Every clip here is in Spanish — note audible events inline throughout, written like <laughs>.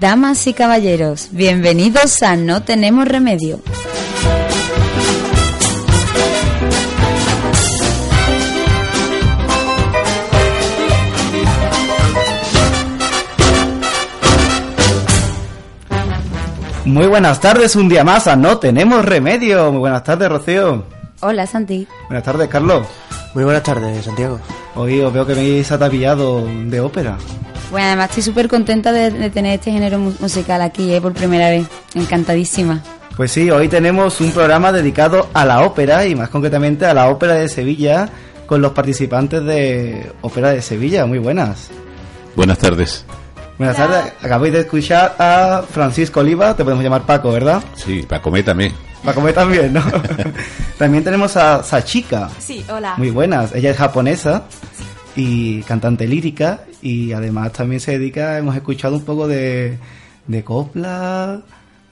Damas y caballeros, bienvenidos a No Tenemos Remedio. Muy buenas tardes, un día más a No Tenemos Remedio. Muy buenas tardes, Rocío. Hola Santi. Buenas tardes, Carlos. Muy buenas tardes, Santiago. Hoy os veo que me habéis atapillado de ópera. Bueno, además estoy súper contenta de, de tener este género mu- musical aquí eh, por primera vez. Encantadísima. Pues sí, hoy tenemos un programa dedicado a la ópera y más concretamente a la ópera de Sevilla con los participantes de Ópera de Sevilla. Muy buenas. Buenas tardes. Buenas tardes. Acabáis de escuchar a Francisco Oliva, te podemos llamar Paco, ¿verdad? Sí, Pacométame. Paco me también, ¿no? <laughs> también tenemos a Sachika. Sí, hola. Muy buenas. Ella es japonesa y cantante lírica y además también se dedica, hemos escuchado un poco de, de copla,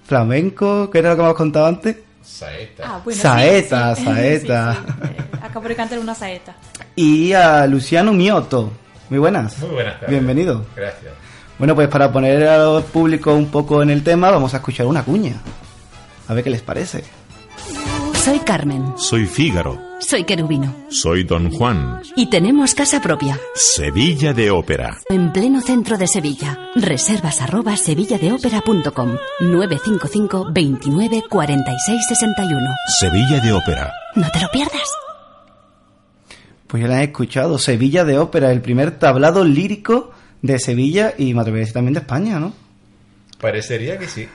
flamenco, que era lo que hemos contado antes. Saeta. Ah, bueno, Saeta, sí, <laughs> sí. saeta. Sí, sí. Eh, acabo de cantar una saeta. Y a Luciano Mioto. Muy buenas. Muy buenas tardes. Bienvenido. Gracias. Bueno, pues para poner al público un poco en el tema, vamos a escuchar una cuña. A ver qué les parece. Soy Carmen. Soy Fígaro. Soy querubino. Soy Don Juan. Y tenemos casa propia. Sevilla de Ópera. En pleno centro de Sevilla. Reservas arroba sevilladeopera.com 955 29 46 61. Sevilla de Ópera. No te lo pierdas. Pues ya la he escuchado. Sevilla de Ópera, el primer tablado lírico de Sevilla y me atrevería a decir también de España, ¿no? Parecería que sí.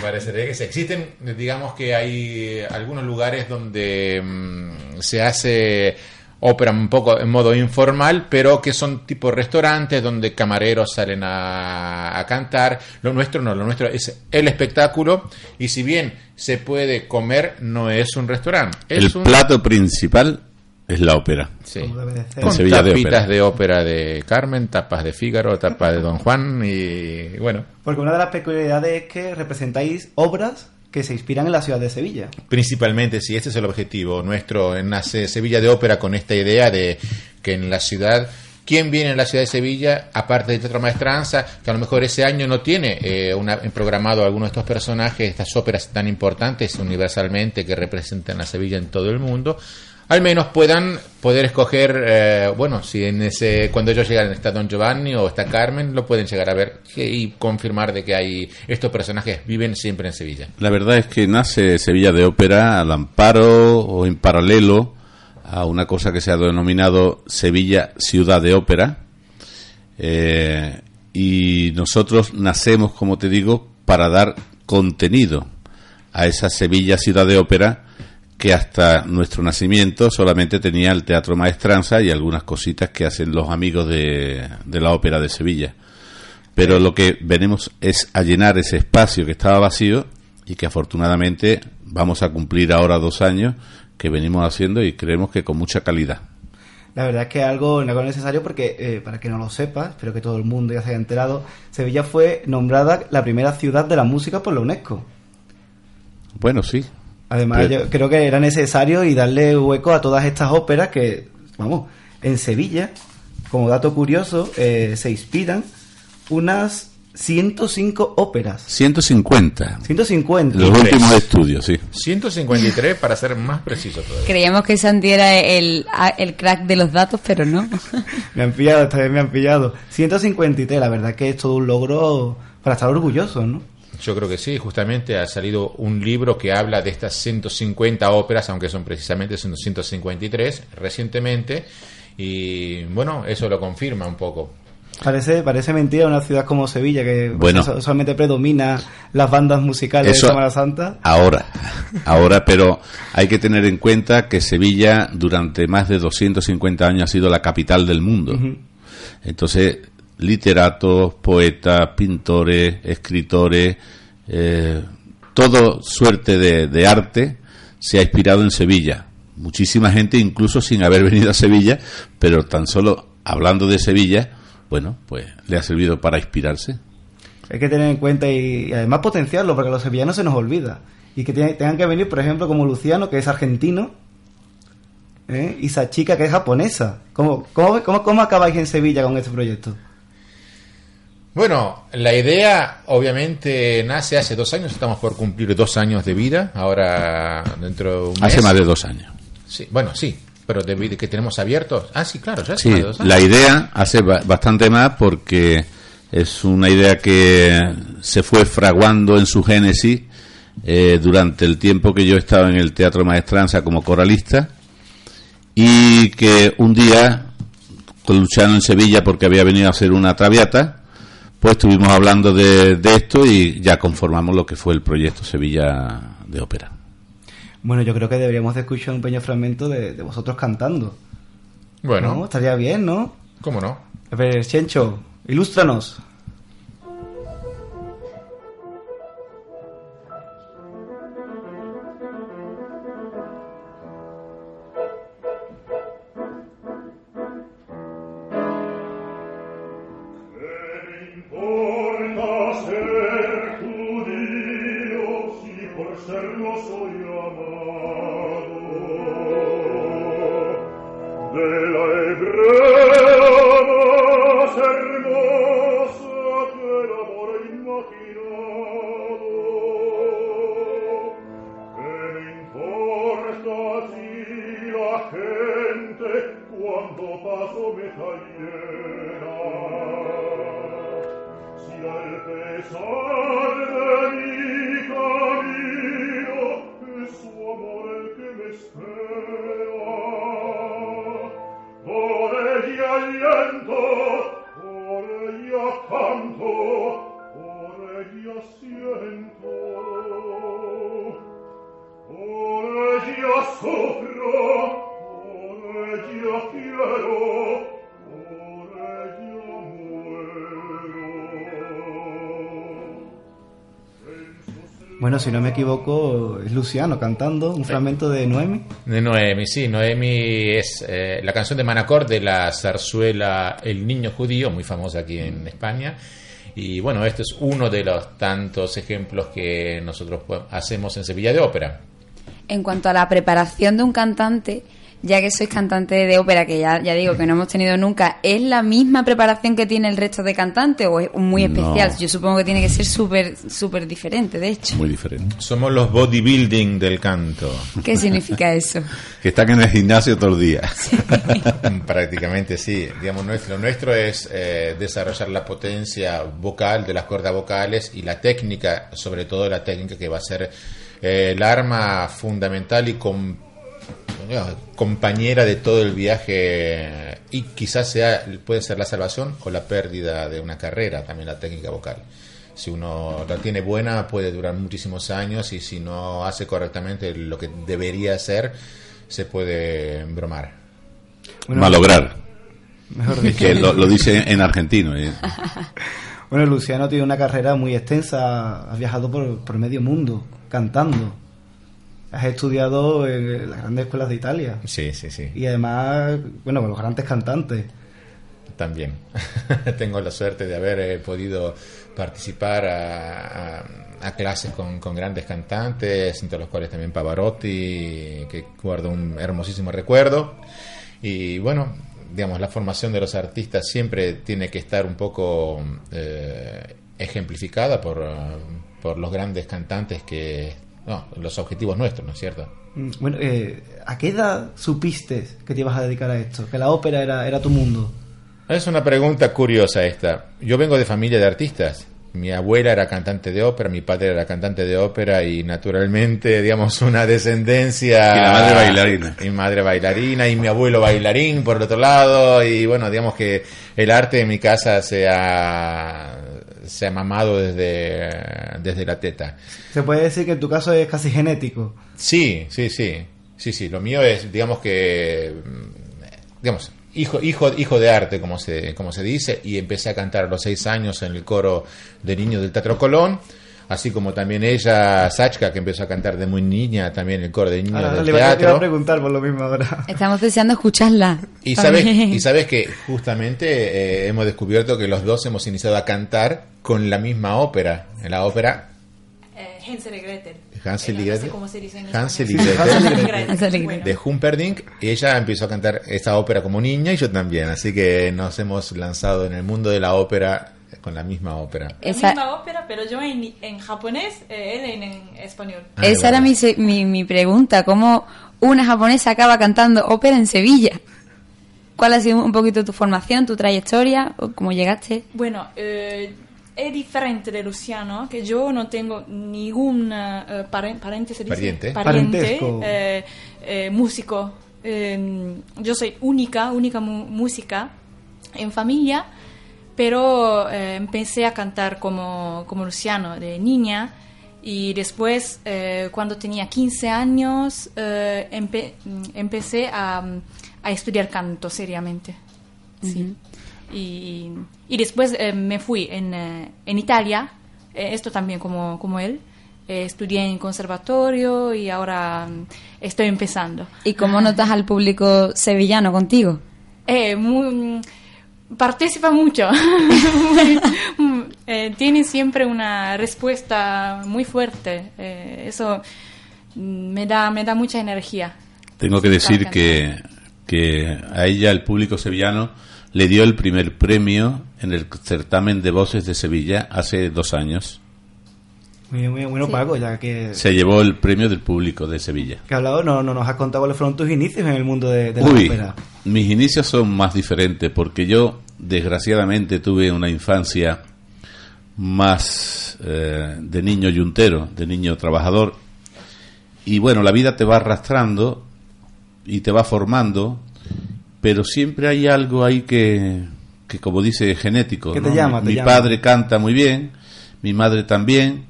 Parecería que sí. Existen, digamos que hay algunos lugares donde mm, se hace ópera un poco en modo informal, pero que son tipo restaurantes donde camareros salen a, a cantar. Lo nuestro no, lo nuestro es el espectáculo y si bien se puede comer, no es un restaurante. El Es un- plato principal es la ópera. Sí. De. En Con Sevilla de tapitas ópera. de ópera de Carmen, tapas de Fígaro, tapas de Don Juan y bueno, Porque una de las peculiaridades es que representáis obras que se inspiran en la ciudad de Sevilla. principalmente si este es el objetivo nuestro, nace Sevilla de Ópera con esta idea de que en la ciudad ¿Quién viene en la ciudad de Sevilla, aparte de Teatro Maestranza, que a lo mejor ese año no tiene eh, una, programado alguno de estos personajes, estas óperas tan importantes universalmente que representan a Sevilla en todo el mundo? Al menos puedan poder escoger, eh, bueno, si en ese cuando ellos llegan está Don Giovanni o está Carmen, lo pueden llegar a ver y confirmar de que hay estos personajes viven siempre en Sevilla. La verdad es que nace Sevilla de Ópera al amparo o en paralelo a una cosa que se ha denominado Sevilla Ciudad de Ópera. Eh, y nosotros nacemos, como te digo, para dar contenido a esa Sevilla Ciudad de Ópera que hasta nuestro nacimiento solamente tenía el Teatro Maestranza y algunas cositas que hacen los amigos de, de la Ópera de Sevilla. Pero lo que venimos es a llenar ese espacio que estaba vacío y que afortunadamente vamos a cumplir ahora dos años que venimos haciendo y creemos que con mucha calidad. La verdad es que algo necesario porque, eh, para que no lo sepa, espero que todo el mundo ya se haya enterado, Sevilla fue nombrada la primera ciudad de la música por la UNESCO. Bueno, sí. Además, Pero- yo creo que era necesario y darle hueco a todas estas óperas que, vamos, en Sevilla, como dato curioso, eh, se inspiran unas 105 óperas. 150. 150. Los últimos estudios, sí. 153 para ser más preciso todavía. Creíamos que Santi era el, el crack de los datos, pero no. <laughs> Me han pillado, esta vez me han pillado. 153, la verdad que es todo un logro para estar orgullosos, ¿no? Yo creo que sí, justamente ha salido un libro que habla de estas 150 óperas, aunque son precisamente son 153 recientemente, y bueno, eso lo confirma un poco. Parece, parece mentira una ciudad como Sevilla, que Bueno. solamente predomina las bandas musicales Eso- de Semana Santa. Ahora, ahora, pero hay que tener en cuenta que Sevilla durante más de 250 años ha sido la capital del mundo. Entonces, literatos, poetas, pintores, escritores, eh, todo suerte de, arte se ha inspirado en Sevilla. Muchísima gente, incluso sin haber <laughs> venido a Sevilla, pero tan solo hablando de Sevilla, bueno, pues le ha servido para inspirarse. Hay que tener en cuenta y, además potenciarlo, porque a los sevillanos se nos olvida. Y que tengan que venir, por ejemplo, como Luciano, que es argentino, ¿eh? y Sachika, que es japonesa. ¿Cómo, cómo, cómo, cómo acabáis en Sevilla con este proyecto? Bueno, la idea obviamente nace hace dos años, estamos por cumplir dos años de vida, ahora dentro de un mes. Hace más de dos años. Sí, bueno, sí, pero de que tenemos abiertos. Ah, sí, claro, ya hace Sí, más de dos años. la idea hace ba- bastante más porque es una idea que se fue fraguando en su génesis eh, durante el tiempo que yo estaba en el Teatro Maestranza como coralista y que un día, con Luciano en Sevilla porque había venido a hacer una traviata, pues estuvimos hablando de, de esto y ya conformamos lo que fue el proyecto Sevilla de Ópera. Bueno, yo creo que deberíamos de escuchar un pequeño fragmento de, de vosotros cantando. Bueno, ¿No? Estaría bien, ¿no? ¿cómo no? A ver, Chencho, ilústranos. Bueno, si no me equivoco, es Luciano cantando un fragmento de Noemi. De Noemi, sí, Noemi es eh, la canción de Manacor de la zarzuela El Niño Judío, muy famosa aquí en España. Y bueno, este es uno de los tantos ejemplos que nosotros pues, hacemos en Sevilla de Ópera. En cuanto a la preparación de un cantante, ya que sois cantante de ópera, que ya, ya digo que no hemos tenido nunca, ¿es la misma preparación que tiene el resto de cantantes o es muy No. especial? Yo supongo que tiene que ser súper súper diferente, de hecho. Muy diferente. Somos los bodybuilding del canto. ¿Qué significa eso? <laughs> Que están en el gimnasio todo el día. <laughs> Prácticamente sí. Digamos, nuestro, lo nuestro es eh, desarrollar la potencia vocal de las cuerdas vocales y la técnica, sobre todo la técnica que va a ser eh, el arma fundamental y com- digamos, compañera de todo el viaje y quizás sea puede ser la salvación o la pérdida de una carrera también la técnica vocal. Si uno la tiene buena puede durar muchísimos años y si no hace correctamente lo que debería hacer se puede bromar. Bueno, Malograr. Mejor <laughs> dicho. Que lo, lo dice en argentino. ¿eh? Bueno, Luciano tiene una carrera muy extensa, has viajado por, por medio mundo cantando. Has estudiado en las grandes escuelas de Italia. Sí, sí, sí. Y además, bueno, con los grandes cantantes. También. <laughs> Tengo la suerte de haber eh, podido participar a, a- a clases con, con grandes cantantes, entre los cuales también Pavarotti, que guardo un hermosísimo recuerdo. Y bueno, digamos, la formación de los artistas siempre tiene que estar un poco eh, ejemplificada por, por los grandes cantantes que... No, los objetivos nuestros, ¿no es cierto? Mm, Bueno, eh, ¿a qué edad supiste que te ibas a dedicar a esto? Que la ópera era, era tu mundo. Es una pregunta curiosa esta. Yo vengo de familia de artistas. mi abuela era cantante de ópera, mi padre era cantante de ópera y naturalmente, digamos, una descendencia... Y la madre bailarina. Mi madre bailarina y mi abuelo bailarín por el otro lado y bueno, digamos que el arte en mi casa se ha, se ha mamado desde, desde la teta. Se puede decir que en tu caso es casi genético. Sí, sí, sí. Sí, sí. Lo mío es, digamos que. mm, Digamos, hijo, hijo, hijo de arte, como se, como se dice, y empecé a cantar a los seis años en el coro de niños del Teatro Colón. Así como también ella, Sachka, que empezó a cantar de muy niña también el coro de niños Ahora del le iba, te iba a teatro. preguntar por lo mismo ahora. Estamos deseando escucharla. Y sabes, y sabes que justamente eh, hemos descubierto que los dos hemos iniciado a cantar con la misma ópera. En la ópera Eh, Hansel y Gretel. Hansel y no sé Gretel. cómo se dice en Hansel y. Gretel. De Humperdinck y ella empezó a cantar esta ópera como niña y yo también, así que nos hemos lanzado en el mundo de la ópera con la misma ópera. La Esa- misma ópera, pero yo en, en japonés, eh, él en, en español. Ah, Esa era mi, se- mi, mi pregunta. ¿Cómo una japonesa acaba cantando ópera en Sevilla? ¿Cuál ha sido un poquito tu formación, tu trayectoria? o ¿Cómo llegaste? Bueno, eh, es diferente de Luciano, que yo no tengo ningún eh, paren- pariente, ¿se dice? Pariente. Parentesco. eh, eh, músico. Eh, yo soy única, única mu- música en familia, pero eh, empecé a cantar como, como Luciano de niña y después, eh, cuando tenía 15 años, eh, empe- empecé a, a estudiar canto seriamente. Sí. Y, y después eh, me fui en, eh, en Italia, eh, esto también como, como él. Estudié en conservatorio y ahora mm, estoy empezando. ¿Y cómo notas al público sevillano contigo? Eh, muy, participa mucho. <laughs> Eh, tiene siempre una respuesta muy fuerte. Eh, eso me da, me da mucha energía. Tengo que decir que, que a ella el público sevillano le dio el primer premio en el certamen de voces de Sevilla hace dos años. Muy, muy bueno, Sí. Paco, ya que, Se llevó el premio del público de Sevilla. que has hablado, no, no nos has contado cuáles fueron tus inicios en el mundo de, de la Uy, ópera. mis inicios son más diferentes porque yo desgraciadamente tuve una infancia más eh, de niño yuntero, de niño trabajador. Y bueno, la vida te va arrastrando y te va formando, pero siempre hay algo ahí que, que como dice, genético. Que te ¿no? llama, te Mi llama. padre canta muy bien, mi madre también.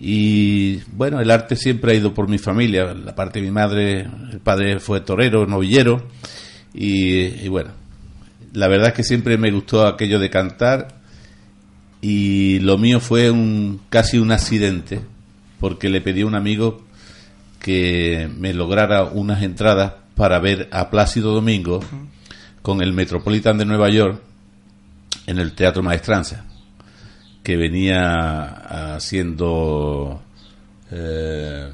Y bueno, el arte siempre ha ido por mi familia. La parte de mi madre, el padre fue torero, novillero. Y, y bueno, la verdad es que siempre me gustó aquello de cantar. Y lo mío fue un casi un accidente, porque le pedí a un amigo que me lograra unas entradas para ver a Plácido Domingo con el Metropolitan de Nueva York en el Teatro Maestranza, que venía haciendo... eh,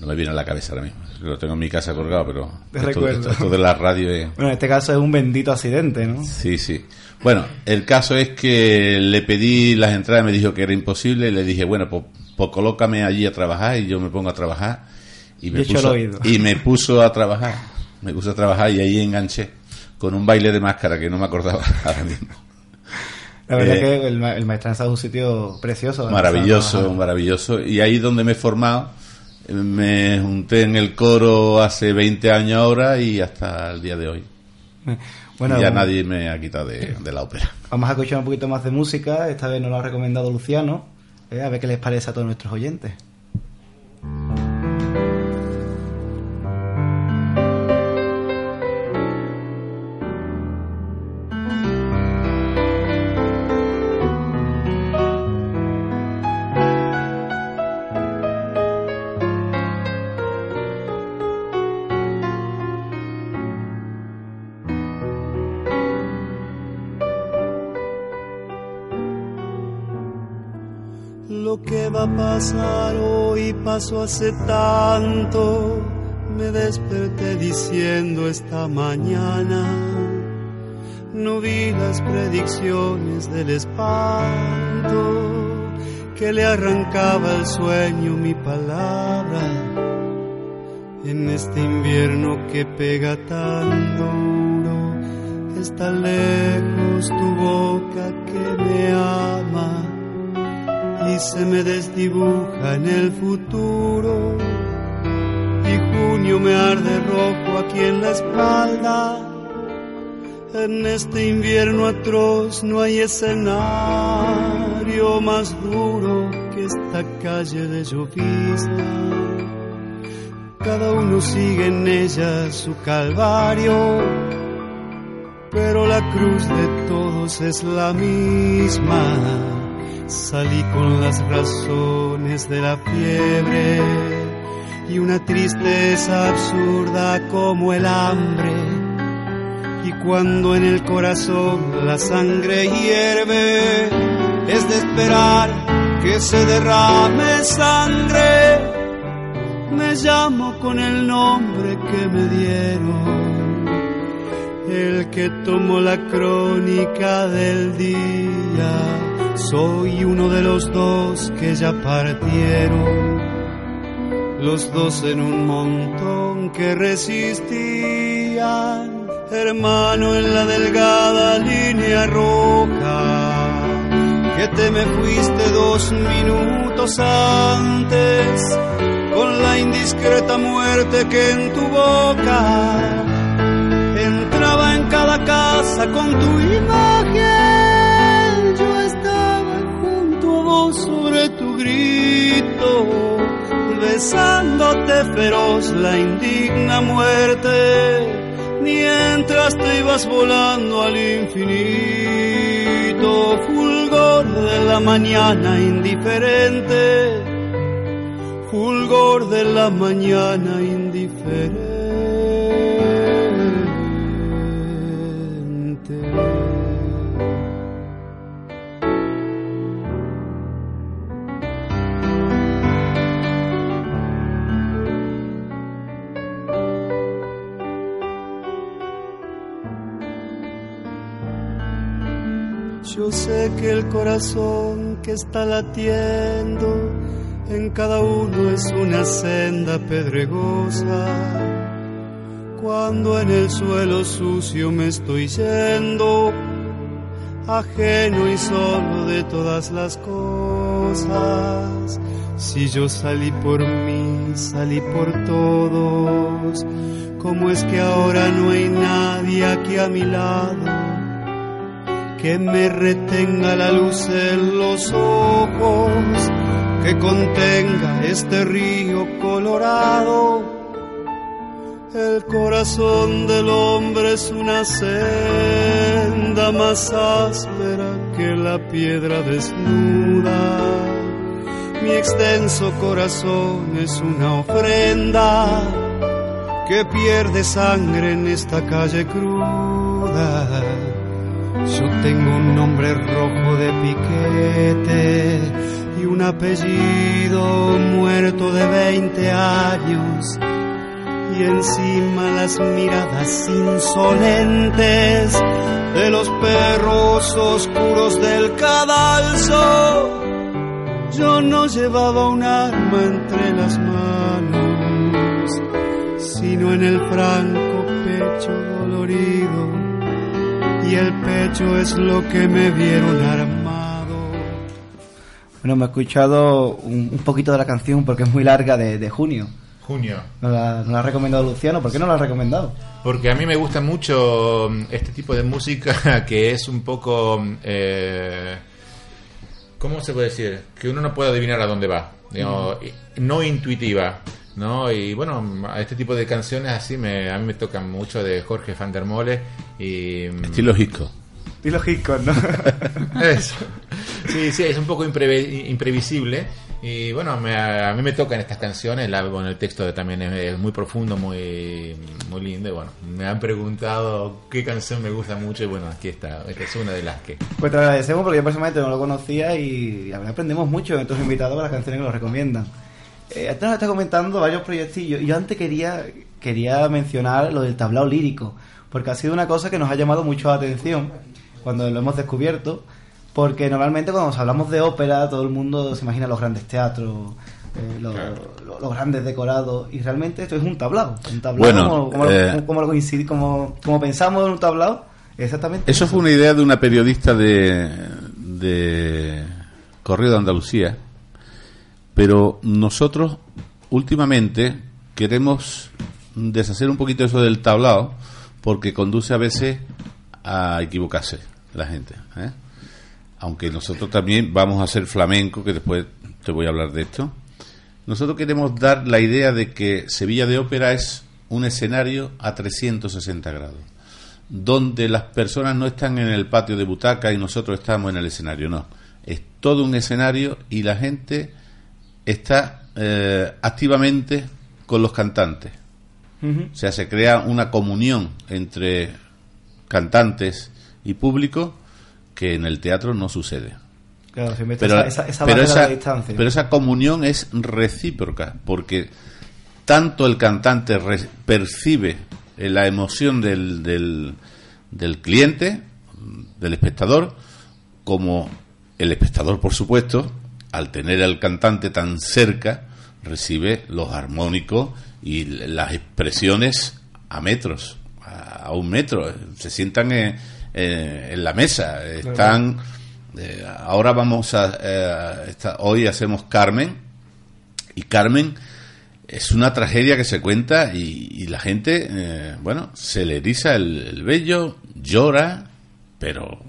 no me viene a la cabeza ahora mismo, lo tengo en mi casa colgado, pero Te esto, recuerdo. esto- esto de la radio es... Bueno, en este caso es un bendito accidente, ¿no? Sí, sí. Bueno, el caso es que le pedí las entradas, me dijo que era imposible, y le dije, bueno, pues, pues colócame allí a trabajar y yo me pongo a trabajar. Y me, puso, y me puso a trabajar, me puso a trabajar y ahí enganché con un baile de máscara que no me acordaba <laughs> ahora mismo. La verdad Eh, que el, el Maestranza es un sitio precioso. Maravilloso, maravilloso. Y ahí donde me he formado, eh, me junté en el coro hace 20 años ahora y hasta el día de hoy. Bueno, y ya nadie me ha quitado de, de la ópera. <laughs> Vamos a escuchar un poquito más de música. Esta vez nos lo ha recomendado Luciano. eh, a ver qué les parece a todos nuestros oyentes. Pasó hace tanto. Me desperté diciendo esta mañana. No vi las predicciones del espanto que le arrancaba el sueño mi palabra. En este invierno que pega tan duro, está lejos tu boca que me ama y se me desdibuja en el futuro y junio me arde rojo aquí en la espalda. En este invierno atroz no hay escenario más duro que esta calle de llovizna. Cada uno sigue en ella su calvario, pero la cruz de todos es la misma. Salí con las razones de la fiebre y una tristeza absurda como el hambre. Y cuando en el corazón la sangre hierve, es de esperar que se derrame sangre. Me llamo con el nombre que me dieron, el que tomó la crónica del día. Soy uno de los dos que ya partieron. Los dos en un montón que resistían, hermano en la delgada línea roja, que te me fuiste dos minutos antes, con la indiscreta muerte que en tu boca. Entraba en cada casa con tu imagen, sobre tu grito besándote feroz la indigna muerte, mientras te ibas volando al infinito, fulgor de la mañana indiferente, fulgor de la mañana indiferente. Yo sé que el corazón que está latiendo en cada uno es una senda pedregosa. Cuando en el suelo sucio me estoy yendo, ajeno y solo de todas las cosas. Si yo salí por mí, salí por todos. ¿Cómo es que ahora no hay nadie aquí a mi lado? Que me retenga la luz en los ojos, que contenga este río colorado. El corazón del hombre es una senda más áspera que la piedra desnuda. Mi extenso corazón es una ofrenda que pierde sangre en esta calle cruda. Yo tengo un nombre rojo de piquete y un apellido muerto de 20 años. Y encima las miradas insolentes de los perros oscuros del cadalso. Yo no llevaba un arma entre las manos, sino en el franco pecho dolorido y el pecho es lo que me vieron armado. Bueno, me he escuchado un, un poquito de la canción porque es muy larga de, de junio. Junio. Nos la, ha recomendado Luciano. ¿Por qué no la ha recomendado? Porque a mí me gusta mucho este tipo de música <laughs> que es un poco... Eh, ¿Cómo se puede decir? Que uno no puede adivinar a dónde va. Digamos, No intuitiva. ¿No? Y bueno, a este tipo de canciones así me, a mí me tocan mucho de Jorge Van der Mole y... Estilo Hisco. Estilo ¿no? <laughs> Eso. Sí, sí, es un poco impreve- imprevisible. Y bueno, me- a mí me tocan estas canciones. La, bueno, el texto también es, es muy profundo, muy, muy lindo. Y bueno, me han preguntado qué canción me gusta mucho. Y bueno, aquí está. Esta es una de las que. Pues te lo agradecemos porque yo personalmente no lo conocía y la verdad aprendemos mucho de tus invitados con las canciones que nos recomiendan. Eh, antes nos está comentando varios proyectillos y yo antes quería, quería mencionar lo del tablao lírico, porque ha sido una cosa que nos ha llamado mucho la atención cuando lo hemos descubierto, porque normalmente cuando hablamos de ópera todo el mundo se imagina los grandes teatros, eh, los, los- los grandes decorados y realmente esto es un tablao, un tablao Bueno, como, como, eh, lo- como lo coincide- como, como pensamos en un tablao, Exactamente. Eso fue una idea de una periodista de, de Correo de Andalucía, pero nosotros últimamente queremos deshacer un poquito eso del tablao porque conduce a veces a equivocarse la gente. ¿eh? Aunque nosotros también vamos a hacer flamenco, que después te voy a hablar de esto. Nosotros queremos dar la idea de que Sevilla de Ópera es un escenario a 360 grados, donde las personas no están en el patio de butaca y nosotros estamos en el escenario, no. Es todo un escenario y la gente está eh, activamente con los cantantes. O sea, se crea una comunión entre cantantes y público que en el teatro no sucede. Claro, siempre está Pero, esa, esa, esa pero esa- distancia. pero esa comunión es recíproca, porque tanto el cantante re- percibe eh, la emoción del, del, del cliente, del espectador, como el espectador, por supuesto, al tener al cantante tan cerca, recibe los armónicos y las expresiones a metros, a, un metro. Se sientan en, eh, en la mesa, están. eh, ahora vamos a. eh, esta- hoy hacemos Carmen, y Carmen es una tragedia que se cuenta y, y la gente, eh, bueno, se le eriza el, el vello, llora, pero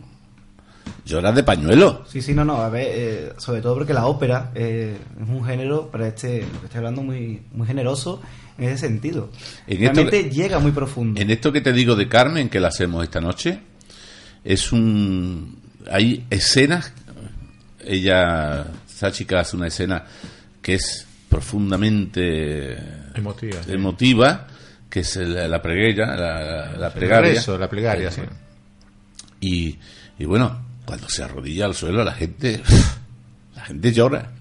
llora de pañuelo. Sí, sí, no, no, a ver, eh, sobre todo porque la ópera eh, es un género, para este, lo que estoy hablando, muy, muy generoso en ese sentido. En Realmente llega muy profundo. En esto que te digo de Carmen, que la hacemos esta noche, es un. Hay escenas. Ella, esa chica hace una escena que es profundamente Emotiva, sí. emotiva, que es la, la plegaria, la, la El plegaria. rezo, la plegaria, sí. Y, y bueno, cuando se arrodilla al suelo, la gente. La gente llora.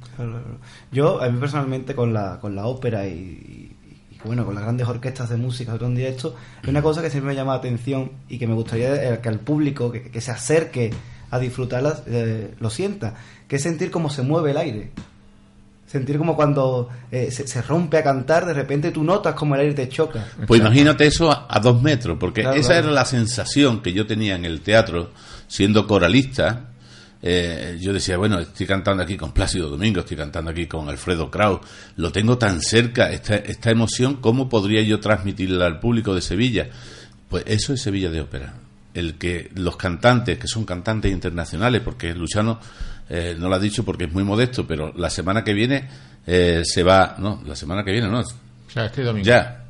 Yo, a mí personalmente, con la, con la ópera y, y- y, bueno, con las grandes orquestas de música, todo en directo, hay una cosa que siempre me llama la atención y que me gustaría eh, que al público que, que se acerque a disfrutarlas eh, lo sienta, que es sentir cómo se mueve el aire. Sentir como cuando eh, se, se rompe a cantar, de repente tú notas como el aire te choca. Pues imagínate eso a, a dos metros, porque Claro, esa claro. era la sensación que yo tenía en el teatro, siendo coralista. Eh, yo decía, bueno, estoy cantando aquí con Plácido Domingo, estoy cantando aquí con Alfredo Kraus, lo tengo tan cerca, esta, esta emoción, ¿cómo podría yo transmitirla al público de Sevilla? Pues eso es Sevilla de Ópera. El que los cantantes, que son cantantes internacionales, porque Luciano eh, no lo ha dicho porque es muy modesto, pero la semana que viene eh, se va, no, la semana que viene no, Ya, este domingo. ya.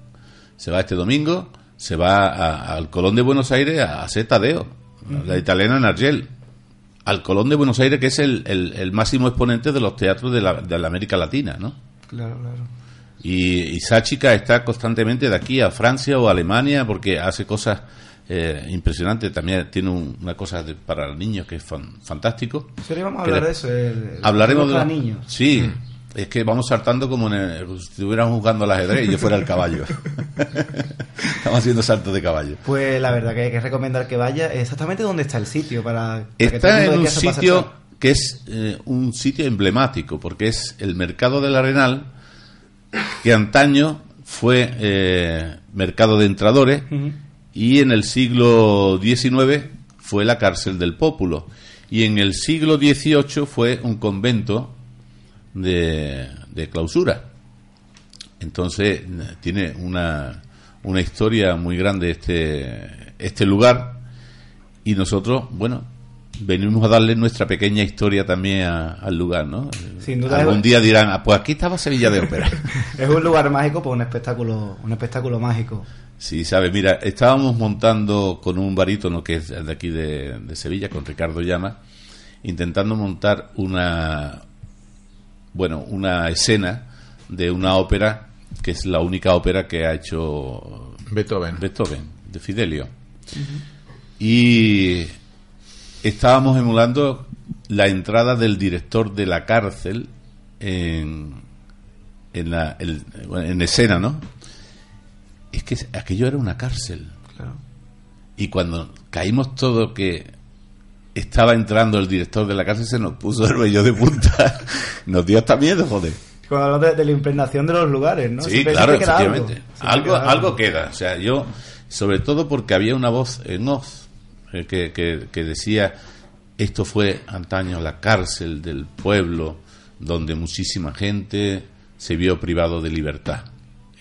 Se va este domingo, se va a- al Colón de Buenos Aires a hacer Tadeo, la italiana Nargel. Al Colón de Buenos Aires, que es el, el- el máximo exponente de los teatros de la, de la América Latina, ¿no? Claro, claro. Y, y Sáchica está constantemente de aquí a Francia o a Alemania porque hace cosas eh, impresionantes. También tiene un- una cosa de- para niños que es fan- fantástico. Sí, vamos a hablar de- eso. el- Hablaremos de los- niños. Sí, es que vamos saltando como en el- si estuviéramos jugando al ajedrez y yo fuera el caballo. <laughs> Estamos haciendo saltos de caballo. Pues la verdad que hay que recomendar que vaya exactamente donde está el sitio para, para Está en un sitio que es eh, un sitio emblemático, porque es el mercado del Arenal, que antaño fue eh, mercado de entradores y en el siglo XIX fue la cárcel del Pópulo y en el siglo XVIII fue un convento de, de clausura. Entonces tiene una, una historia muy grande este, este lugar y nosotros, bueno, venimos a darle nuestra pequeña historia también a- al lugar, ¿no? Sin duda Algún es- día dirán, ah, pues aquí estaba Sevilla de Ópera. <laughs> Es un lugar mágico, pues un espectáculo, un espectáculo mágico. Sí, sabes, mira, estábamos montando con un barítono que es de aquí de, de Sevilla, con Ricardo Llama, intentando montar una, bueno, una escena de una ópera que es la única ópera que ha hecho Beethoven. Beethoven, de Fidelio. Y estábamos emulando la entrada del director de la cárcel en, en, la, el- en escena, ¿no? Es que aquello era una cárcel. Claro. Y cuando caímos todo que estaba entrando el director de la cárcel, se nos puso el vello de punta. <laughs> Nos dio hasta miedo, joder. Cuando hablamos de, de la impregnación de los lugares, ¿no? Sí, Siempre- claro, efectivamente. Algo, Algo, queda algo queda. O sea, yo, sobre todo porque había una voz en off. eh, que, que- que decía, esto fue antaño la cárcel del pueblo, donde muchísima gente se vio privado de libertad.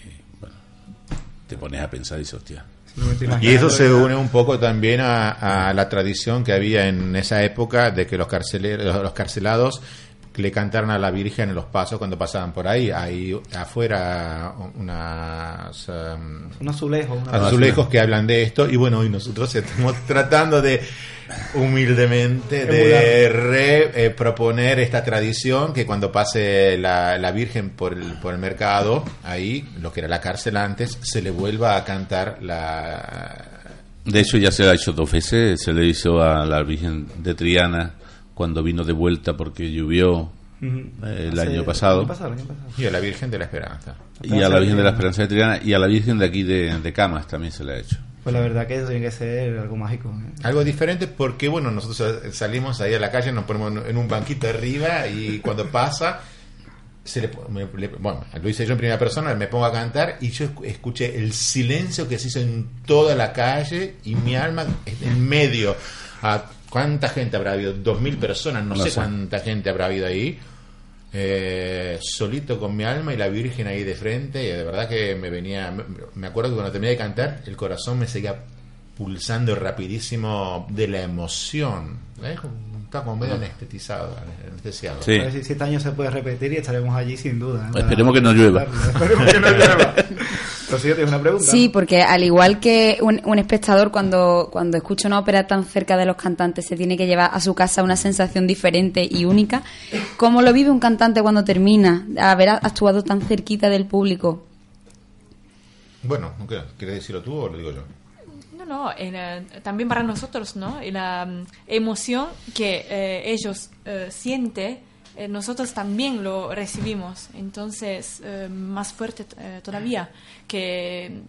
Y, bueno, te pones a pensar y dices, hostia. Y eso se une un poco también a, a la tradición que había en esa época de que los, carceleros, los carcelados le cantaran a la Virgen en los pasos cuando pasaban por ahí. Hay afuera unas, um, Un azulejo. una- azulejos que hablan de esto y bueno, y nosotros estamos <laughs> tratando de humildemente de re, eh, proponer esta tradición que cuando pase la, la Virgen por el, por el mercado, ahí, lo que era la cárcel antes, se le vuelva a cantar la... De hecho, ya se le ha hecho dos veces. Se le hizo a la Virgen de Triana cuando vino de vuelta porque llovió eh, el Hace- año pasado. el año pasado, el año pasado. Y a la Virgen de la Esperanza. Y a la Virgen de la Esperanza de Triana y a la Virgen de aquí de, de Camas también se le ha hecho. Pues la verdad que eso tiene que ser algo mágico. ¿eh? Algo diferente porque, bueno, nosotros salimos ahí a la calle, nos ponemos en un banquito arriba y cuando pasa, se le, me- le- bueno, lo hice yo en primera persona, me pongo a cantar y yo escu- escuché el silencio que se hizo en toda la calle y mi alma en medio. ¿A cuánta gente habrá habido? Dos mil personas, no, No sé, sé. cuánta gente habrá habido ahí. Eh, solito con mi alma y la Virgen ahí de frente, y de verdad que me venía, me, me acuerdo que cuando terminé de cantar, el corazón me seguía pulsando rapidísimo de la emoción. ¿eh? Como medio anestetizado, anestesiado. Sí. A ver si, si este año se puede repetir y estaremos allí sin duda. ¿eh? Esperemos que no llueva. Esperemos que no llueva. Rocío, ¿tienes una pregunta? Sí, porque al igual que un, un espectador cuando, cuando escucha una ópera tan cerca de los cantantes se tiene que llevar a su casa una sensación diferente y única, ¿cómo lo vive un cantante cuando termina haber actuado tan cerquita del público? Bueno. ¿quieres decirlo tú o lo digo yo? No, no, en, eh, también para nosotros, ¿no? La mm, emoción que eh, ellos eh, sienten, eh, nosotros también lo recibimos. Entonces, eh, más fuerte todavía que,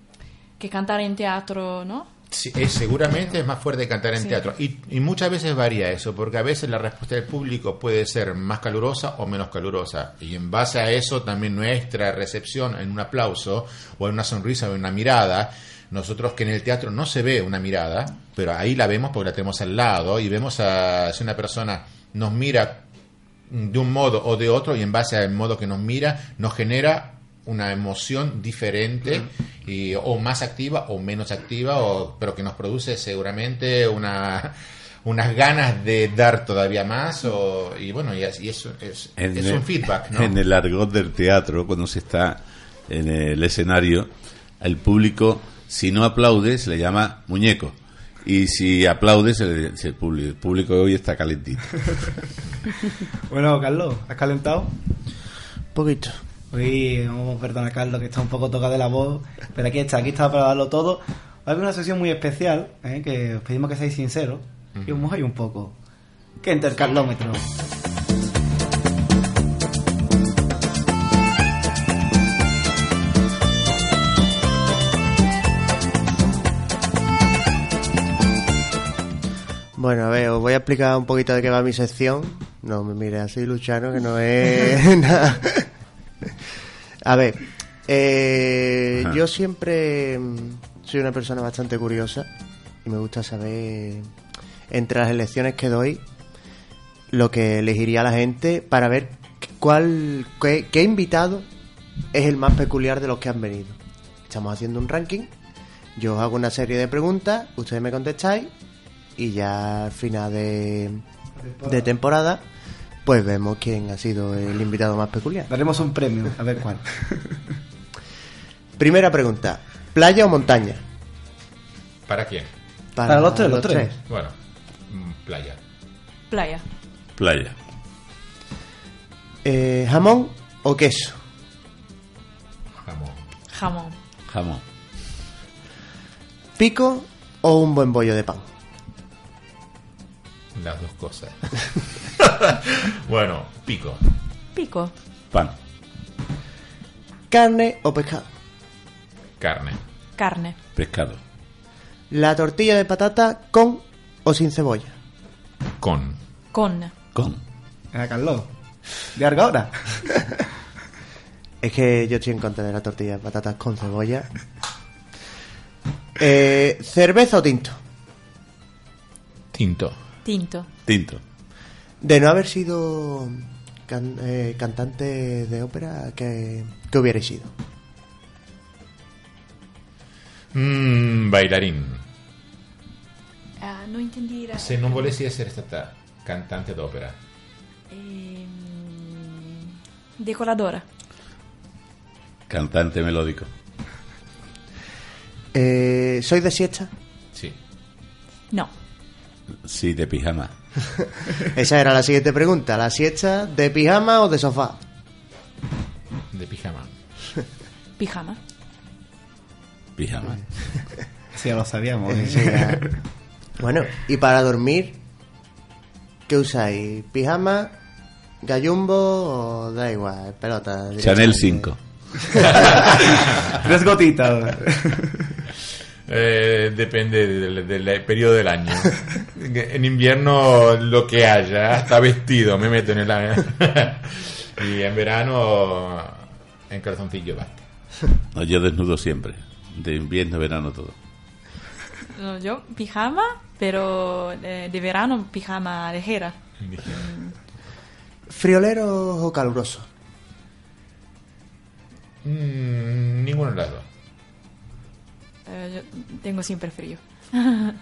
que cantar en teatro, ¿no? Sí, es, seguramente es más fuerte cantar en Sí. teatro. Y, y muchas veces varía eso, porque a veces la respuesta del público puede ser más calurosa o menos calurosa. Y en base a eso también nuestra recepción en un aplauso o en una sonrisa o en una mirada. Nosotros que en el teatro no se ve una mirada, pero ahí la vemos porque la tenemos al lado y vemos a si una persona nos mira de un modo o de otro y en base al modo que nos mira nos genera una emoción diferente y, o más activa o menos activa o, pero que nos produce seguramente una unas ganas de dar todavía más o, y bueno y, es- y eso es, En es el- un feedback ¿no? En el argot del teatro, cuando se está en el escenario, el público, si no aplaude, se le llama muñeco. Y si aplaude, se le, se- el público, el público de hoy está calentito. <laughs> Bueno, Carlos, ¿has calentado? Un poquito. Uy, vamos, perdona, Carlos, que está un poco tocado de la voz. Pero aquí está, aquí está para darlo todo. Hay una sesión muy especial, ¿eh? que os pedimos que seáis sinceros y os mojáis un poco. Que entre el carlómetro. Bueno, a ver, os voy a explicar un poquito de qué va mi sección. No me mire así, Luchano, que no es <laughs> <laughs> nada. A ver, eh, yo siempre mm, soy una persona bastante curiosa y me gusta saber, entre las elecciones que doy, lo que elegiría la gente para ver cuál, qué, qué invitado es el más peculiar de los que han venido. Estamos haciendo un ranking, yo os hago una serie de preguntas, ustedes me contestáis y ya al final de, de temporada pues vemos quién ha sido el invitado más peculiar. Daremos un premio, a ver cuál. <laughs> Primera pregunta, ¿playa o montaña? ¿para quién? Para los tres, los tres. bueno mm, playa Playa. Playa. Eh, ¿Jamón o queso? jamón Jamón. Jamón. ¿Pico o un buen bollo de pan? Las dos cosas <laughs> bueno pico Pico. Pan. ¿Carne o pescado? carne Carne. Pescado. ¿La tortilla de patata con o sin cebolla? con Con. Con. Venga, Carlos. De ahora. Es que yo estoy en contra de la tortilla de patatas con cebolla. Eh, ¿Cerveza o tinto? Tinto. Tinto. Tinto. De no haber sido can- eh, cantante de ópera, ¿qué, qué hubierais sido? Mm, bailarín. Ah, no entendí. la- Se non volessi essere stata cantante d'opera. Ehm, decoradora. Cantante melódico. Eh, ¿Sois de siesta? Sí. No. Sí, de pijama. <laughs> Esa era la siguiente pregunta. ¿La siesta de pijama o de sofá? De pijama. <laughs> Pijama. Pijama. <laughs> Sí, ya lo sabíamos. ¿eh? Sí, ya. Bueno, y para dormir, ¿qué usáis? ¿Pijama, gallumbo o da igual? Pelota. Chanel directamente? 5. Tres gotitas. Eh, depende del, del periodo del año. <laughs> En invierno lo que haya, hasta vestido me meto en el <laughs> y en verano en calzoncillo basta. No, yo desnudo siempre. De invierno, verano, todo. No, yo pijama, pero eh, de verano pijama ligera. ¿Friolero o caluroso? Mm, ninguno de las dos. Eh, yo tengo siempre frío. <laughs>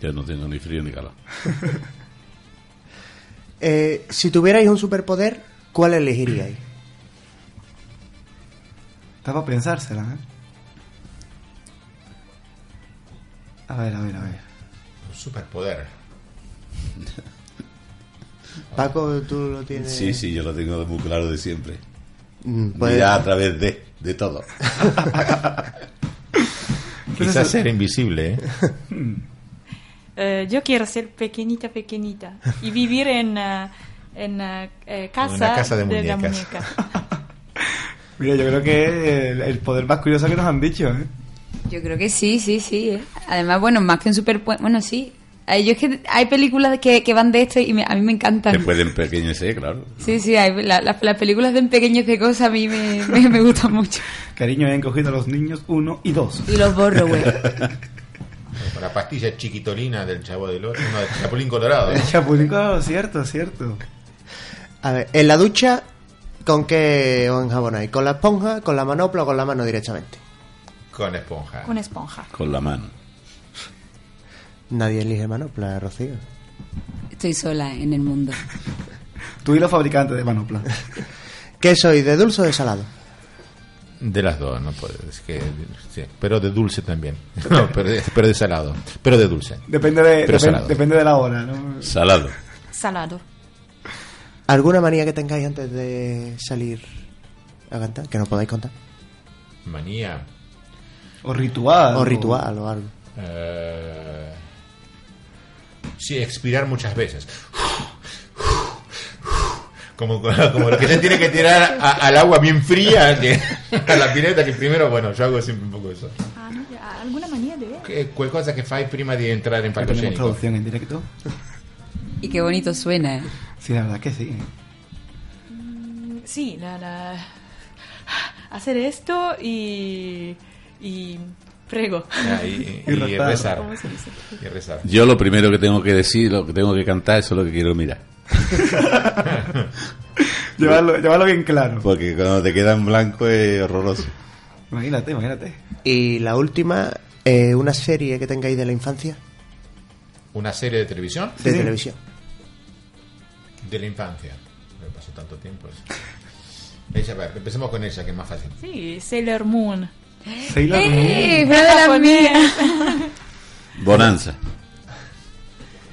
Yo no tengo ni frío ni calor. <laughs> Eh, si tuvierais un superpoder, ¿cuál elegiríais? <clears throat> Está para pensársela, ¿eh? A ver, a ver, a ver. Un superpoder. <laughs> Paco, tú lo tienes. Sí, sí, yo lo tengo muy claro de siempre. Mm, pues- Mira a través de, de todo. Quizás ser invisible, ¿eh? <laughs> Eh, yo quiero ser pequeñita, pequeñita y vivir en, eh, en eh, eh, casa, Una casa de la muñecas. muñeca. <laughs> Mira, yo creo que es el, el poder más curioso que nos han dicho, ¿eh? Yo creo que sí, sí, sí. ¿eh? Además, bueno, más que un super... Bueno, sí. Ay, Yo es que hay películas que, que van de esto y me- a mí me encantan. pueden pequeñecer, claro. Sí, sí, hay, la- la- las películas de pequeños de cosas a mí me, me, me gustan mucho. Cariño, he cogido a los niños uno y dos. Y los borro, güey. La pastilla chiquitolina del chavo del otro, no, del chapulín colorado. ¿no? El <laughs> chapulín colorado, cierto, cierto. A ver, en la ducha, ¿con qué os enjabonáis? ¿Con la esponja, con la manopla o con la mano directamente? Con esponja. Con esponja. Con la mano. Nadie elige manopla, Rocío. Estoy sola en el mundo. <laughs> Tú y los fabricantes de manopla. <laughs> ¿Qué sois, de dulce o de salado? De las dos, no puedo. Es que, sí, pero de dulce también. <laughs> No, pero, de, pero de salado. Pero de dulce. Depende de, Pero depende de la hora, ¿no? Salado. Salado. ¿Alguna manía que tengáis antes de salir a cantar? Que nos podáis contar. Manía. O ritual. O ritual o algo. Eh, sí, expirar muchas veces. Como, como lo que se tiene que tirar a- al agua bien fría que a la pileta que primero, bueno, yo hago siempre un poco eso. Ah, ¿Alguna manía de ver? Que- Qualcosa che fai prima in Ahí tenemos palcoscenico. traducción en directo. Y qué bonito suena, ¿eh? Sí, la verdad que sí. Sí, la, la- hacer esto y, y prego. Ah, y, Y y rezar. rezar. ¿Cómo se dice? Y rezar. Yo lo primero que tengo que decir, lo que tengo que cantar, eso es lo que quiero mirar. <laughs> Llevarlo, llevarlo bien claro. Porque cuando te queda en blanco es horroroso. Imagínate, imagínate. Y la última, eh, una serie que tengáis de la infancia, Una serie de televisión de Sí. televisión. de la infancia. Me pasó tanto tiempo. eso. Ella, a ver, empecemos con ella, que es más fácil. Sí, Sailor Moon. Sailor ¡Eh! Moon. De las mías. <laughs> Bonanza.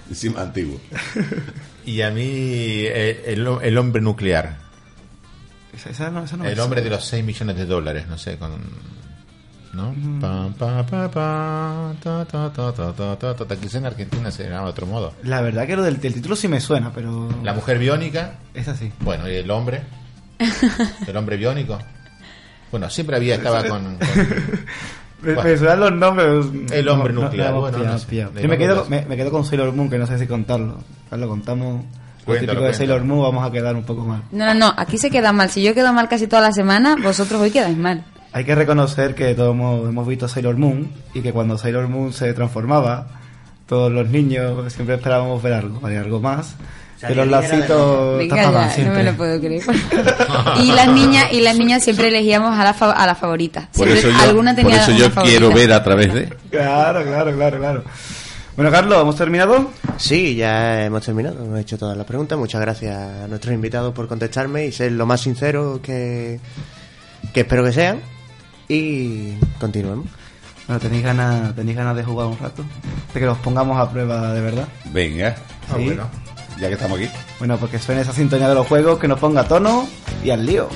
Encima antiguo. <laughs> Y a mí, eh, el, el hombre nuclear. Esa, esa no, esa no me El hombre de los 6 millones de dólares, no sé, con... ¿No? Pa, pa, pa, pa, ta, ta, ta, ta, ta, ta, ta, ta. Quizá en Argentina se llama de otro modo. La verdad que lo del, del título sí me suena, pero... La mujer biónica, Es así. bueno, y el hombre. <laughs> El hombre biónico. Bueno, siempre había, estaba con... con- <laughs> Me, Bueno. me suenan los nombres. El hombre no- nuclear, no bueno, no Yo me quedo, me, me quedo con Sailor Moon, que no sé si contarlo. Ahora lo contamos. Lo Cuéntalo, típico de. Sailor Moon, vamos a quedar un poco mal. No, no, no, aquí se queda mal. Si yo quedo mal casi toda la semana, vosotros hoy quedáis mal. Hay que reconocer que todos hemos, hemos visto Sailor Moon y que cuando Sailor Moon se transformaba, Todos los niños siempre esperábamos ver algo, hay algo más. Sea, que los de lacitos Venga tapaban ya, no me lo puedo creer. <laughs> y las niñas y las niñas siempre elegíamos a la, fa- a la favorita. Por Siempre eso yo, alguna por tenía eso una yo favorita. quiero ver a través de... Claro, claro, claro, claro. Bueno, Carlos, ¿hemos terminado? Sí, ya hemos terminado, hemos hecho todas las preguntas. Muchas gracias a nuestros invitados por contestarme y ser lo más sinceros que, que espero que sean. Y continuemos. Bueno, ¿tenéis ganas, ¿tenéis ganas de jugar un rato? De que los pongamos a prueba de verdad. Venga, Ah, Sí. bueno. Ya que estamos aquí. Bueno, porque suene esa sintonía de los juegos, que nos ponga tono y al lío.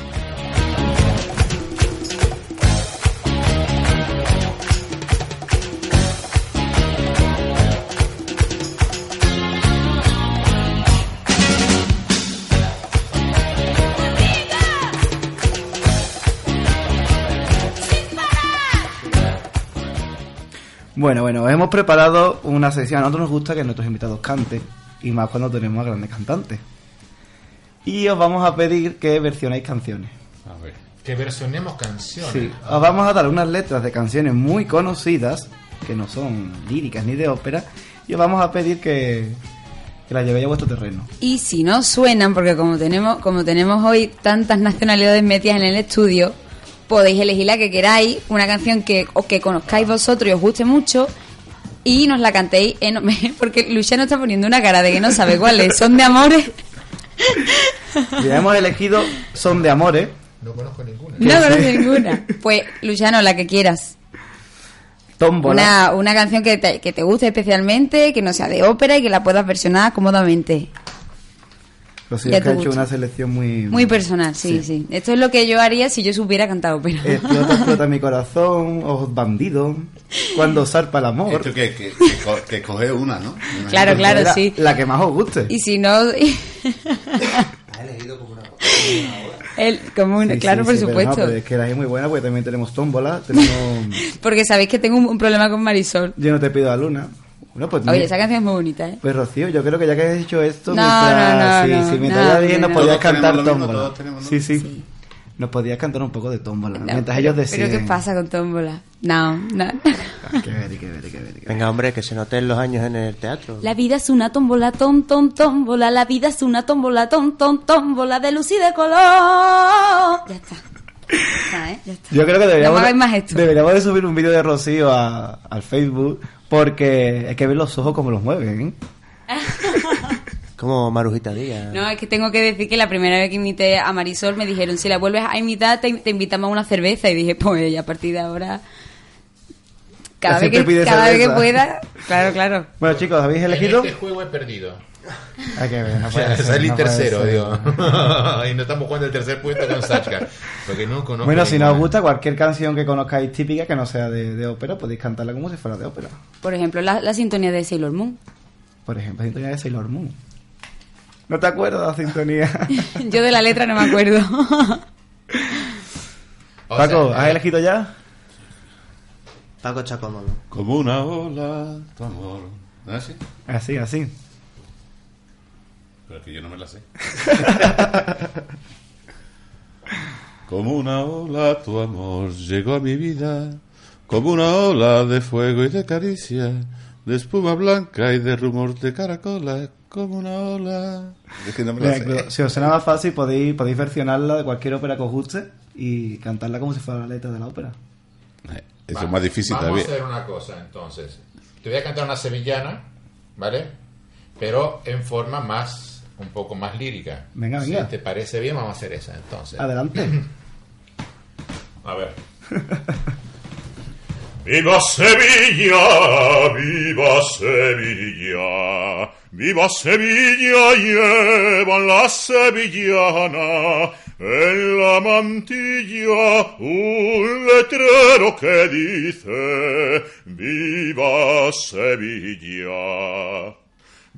Bueno, bueno, hemos preparado una sección. A nosotros nos gusta que nuestros invitados canten, y más cuando tenemos a grandes cantantes. Y os vamos a pedir que versionéis canciones. A ver. Que versionemos canciones. Sí, os vamos a dar unas letras de canciones muy conocidas, que no son líricas ni de ópera, y os vamos a pedir que, que las llevéis a vuestro terreno. Y si no suenan, porque como tenemos, como tenemos hoy tantas nacionalidades metidas en el estudio, podéis elegir la que queráis, una canción que, o que conozcáis vosotros y os guste mucho, y nos la cantéis en... <laughs> Porque Luciano está poniendo una cara de que no sabe cuáles son de amores. Ya hemos elegido Son de Amores. No conozco ninguna. No conoce ninguna. Pues, Luciano, la que quieras. Tómbola. Una, una canción que te, que te guste especialmente, que no sea de ópera y que la puedas versionar cómodamente. Rocío, ya es que ha te hecho gusta. una selección muy... Muy personal, sí, sí, Esto es lo que yo haría si yo supiera cantar ópera. Explota, explota <laughs> mi corazón, ojos bandidos, cuando zarpa el amor. Esto que, que, que, co- que coge una, ¿no? Imagino. Claro, claro, La- sí. La que más os guste. Y si no... <laughs> El, como una- Sí, claro, sí, por sí, pero supuesto. no, pero es que la es muy buena porque también tenemos tómbola, tenemos <laughs> Porque sabéis que tengo un, un problema con Marisol. Yo no te pido a Luna. Bueno, pues, Oye, esa canción es muy bonita, ¿eh? pues Rocío, yo creo que ya que has hecho esto, No, mientras, no, no, sí, no, sí, mientras no, ya bien no, nos no. podías cantar mismo, tómbola. todos tenemos lo sí, sí, Sí. Nos podías cantar un poco de tómbola. No, mientras pero, ellos deciden. pero ¿qué pasa con Tómbola? No, no. Ah, que ver, que ver, que ver. Venga, hombre, que se noten los años en el teatro. La vida es una tómbola, tom, tom, tómbola. La vida es una tómbola, tom, tom, tómbola de luz y de color. Ya está. Ya está, ¿eh? Ya está. Yo creo que deberíamos, más esto. deberíamos de subir un vídeo de Rocío a- al Facebook porque hay que ver los ojos como los mueven. <laughs> Como Marujita Díaz. No, es que tengo que decir que la primera vez que imité a Marisol me dijeron, si la vuelves a imitar, te, te invitamos a una cerveza. Y dije, pues y a partir de ahora, cada, vez que, cada vez que pueda, claro, claro. Bueno, chicos, ¿habéis elegido? En este juego he perdido. <laughs> Hay que ver, no <laughs> O puede sea, ser, salí no tercero, digo. <laughs> y no estamos jugando el tercer puesto con Sachka. Porque no conozco. Bueno, si ninguna. no os gusta cualquier canción que conozcáis típica que no sea de, de ópera, podéis cantarla como si fuera de ópera. Por ejemplo, la, la sintonía de Sailor Moon. Por ejemplo, la sintonía de Sailor Moon. ¿No te acuerdas de la sintonía? <laughs> Yo de la letra no me acuerdo. O Paco, sea, ¿has elegido ya? Paco Chacómodo. Como una ola, tu amor. ¿No es así? Así, así. Pero es que yo no me la sé. <laughs> Como una ola, tu amor llegó a mi vida. Como una ola de fuego y de caricia. De espuma blanca y de rumor de caracola. Como una ola. Es que no me la Mira, sé. que si os suena más fácil, podéis, podéis versionarla de cualquier ópera que os guste y cantarla como si fuera la letra de la ópera. Eh, Eso va- es más difícil Vamos todavía. a hacer una cosa, entonces. Te voy a cantar una sevillana, ¿vale? Pero en forma más, un poco más lírica. Venga, Si venga. te parece bien, vamos a hacer esa, entonces. Adelante. <laughs> A ver. Viva Sevilla, viva Sevilla, viva Sevilla, lleva la sevillana en la mantilla un letrero que dice, viva Sevilla.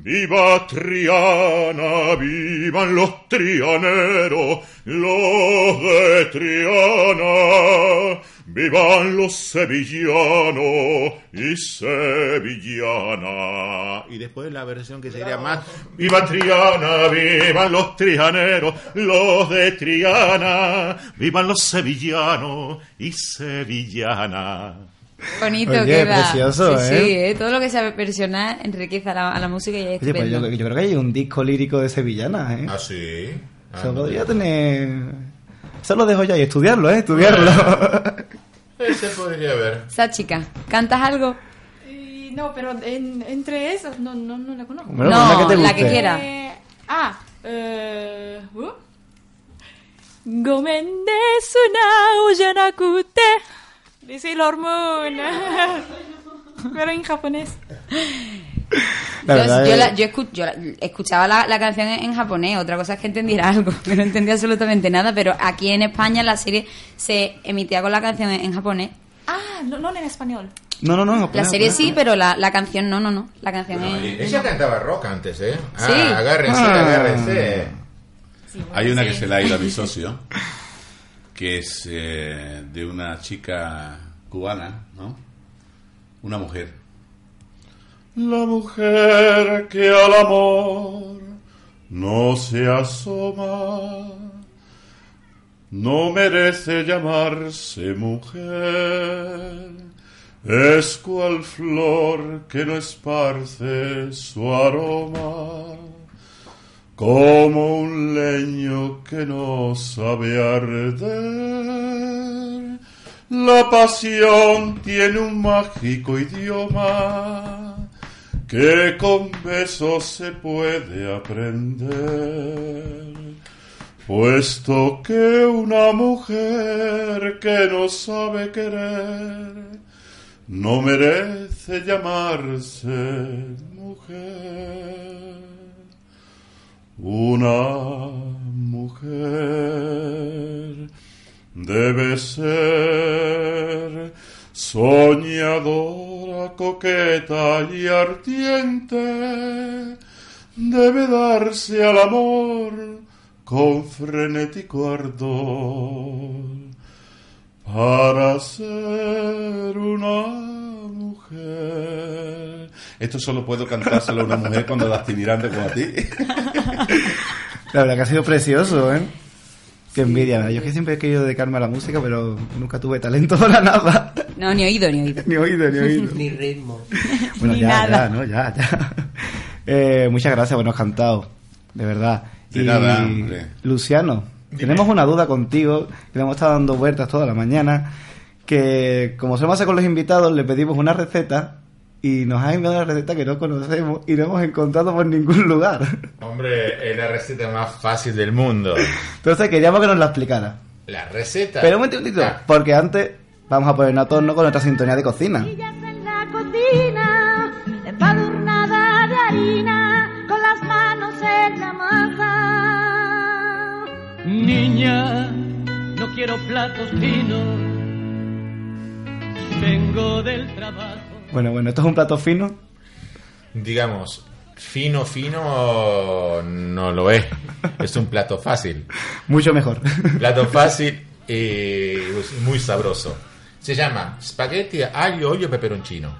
Viva Triana, vivan los trianeros, los de Triana, vivan los sevillanos y sevillana. Y después la versión que sería más, viva Triana, vivan los trianeros, los de Triana, vivan los sevillanos y sevillana. Bonito Oye, queda. precioso, sí, ¿eh? sí, ¿eh? Todo lo que sabe versionar enriquece a la, a la música y es Oye, pues yo, yo creo que hay un disco lírico de sevillana, ¿eh? Ah, sí. Ah, Eso no. podría tener... Eso lo dejo ya y estudiarlo, ¿eh? Estudiarlo. <laughs> Eh, se podría ver. Sáchica, ¿cantas algo? No, pero en, entre esas no, no, no la conozco. Bueno, no, que la que quiera. Eh, ah, eh, uh. Gomen uyanakute. Dice la hormona. <laughs> pero en japonés. La yo, yo es- la- yo escu- yo la- escuchaba la, la canción en, en japonés, otra cosa es que entendiera algo, <laughs> que no entendía absolutamente nada, pero aquí en España la serie se emitía con la canción en, en japonés. Ah, no, no en español. No, no, no. La japonés, serie sí, pero la, la canción no, no, no. La canción es... Ella cantaba rock antes, ¿eh? Ah, Sí. agárrense, Ah. agárrense. Hay una que se la ha ido a mi <laughs> socio, que es eh, de una chica cubana, ¿no? Una mujer. La mujer que al amor no se asoma no merece llamarse mujer. Es cual flor que no esparce su aroma, como un leño que no sabe arder. La pasión tiene un mágico idioma que con besos se puede aprender. Puesto que una mujer que no sabe querer no merece llamarse mujer. Una mujer debe ser soñadora, coqueta y ardiente. Debe darse al amor con frenético ardor para ser una mujer. Esto solo puedo cantárselo a una mujer cuando la estoy mirando como a ti. La verdad que ha sido precioso, ¿eh? Qué envidia. Yo es que siempre he querido dedicarme a la música, pero nunca tuve talento <laughs> para nada. No, ni oído, ni oído. ni oído, ni oído. Ni ritmo. Bueno, Ni ya, nada. ya, ¿no? Ya, ya. Eh, muchas gracias, buenos cantados. De verdad. De nada, hombre. Luciano, tenemos una duda contigo, que le hemos estado dando vueltas toda la mañana, que como solemos hacer con los invitados, le pedimos una receta y nos ha enviado una receta que no conocemos y no hemos encontrado por ningún lugar. Hombre, es la receta más fácil del mundo. Entonces queríamos que nos la explicara. La receta. Pero un momentito, Ah, porque antes vamos a ponernos a torno con nuestra sintonía de cocina. en la cocina, empadurnada de harina, con las manos en la masa. Niña, no quiero platos finos. Vengo del trabajo. Bueno, bueno, esto es un plato fino. digamos, fino, fino no lo es. Es un plato fácil. <laughs> Mucho mejor. Plato fácil y muy sabroso. Se llama spaghetti aglio, olio, peperoncino.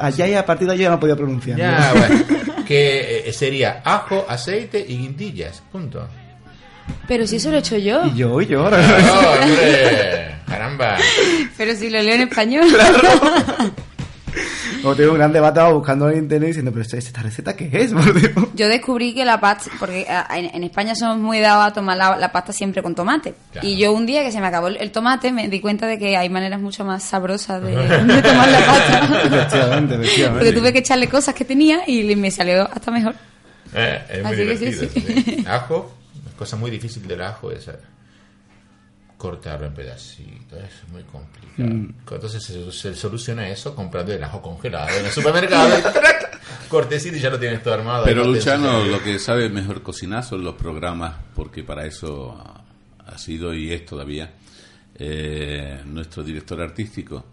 Allá y a partir de allí ya no podía pronunciar. Ya, bueno, <laughs> que eh, sería ajo, aceite y guindillas. Punto. Pero si eso lo he hecho yo. Y yo, y yo ahora. ¡Oh, hombre! ¡Caramba! <laughs> Pero si lo leo en español. <laughs> Como tengo un gran debate buscando en internet diciendo, pero esta, esta receta qué es, <laughs> por Dios? Yo descubrí que la pasta, porque ah, en, en España somos muy dados a tomar la, la pasta siempre con tomate. Claro. Y yo un día que se me acabó el, el tomate me di cuenta de que hay maneras mucho más sabrosas de, <laughs> de tomar la pasta. Efectivamente, efectivamente. Porque tuve que echarle cosas que tenía y me salió hasta mejor. Eh, es muy Así que sí, sí. <laughs> Ajo, cosa muy difícil del ajo es cortarlo en pedacitos. Es muy complicado. Mm. Entonces se, se soluciona eso comprando el ajo congelado en el supermercado. <laughs> Cortecito y ya lo tienes todo armado. Pero Ahí no te Luciano ensucias. lo que sabe mejor cocinar son los programas, porque para eso ha- ha sido y es todavía eh, nuestro director artístico.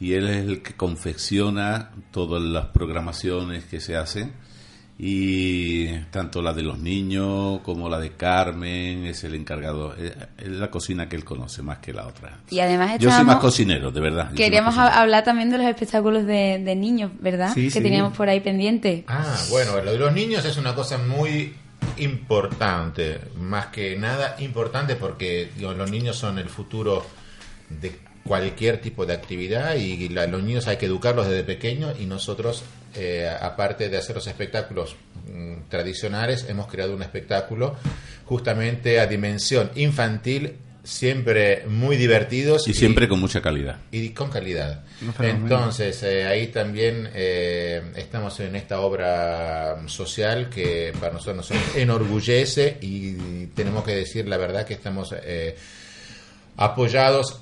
Y él es el que confecciona todas las programaciones que se hacen. Y tanto la de los niños como la de Carmen es el encargado. Es es la cocina que él conoce más que la otra. Y además Yo soy más cocinero, de verdad. Queríamos hablar también de los espectáculos de, de niños, ¿verdad? Sí, que sí. teníamos por ahí pendiente. Ah, bueno, lo de los niños es una cosa muy importante, más que nada importante porque digo, los niños son el futuro de cualquier tipo de actividad y la- los niños hay que educarlos desde pequeños y nosotros, eh, aparte de hacer los espectáculos mm, tradicionales, hemos creado un espectáculo justamente a dimensión infantil, siempre muy divertidos Y siempre con mucha calidad. y con calidad. Entonces, eh, ahí también eh, estamos en esta obra social que para nosotros nos enorgullece y tenemos que decir la verdad que estamos eh, apoyados.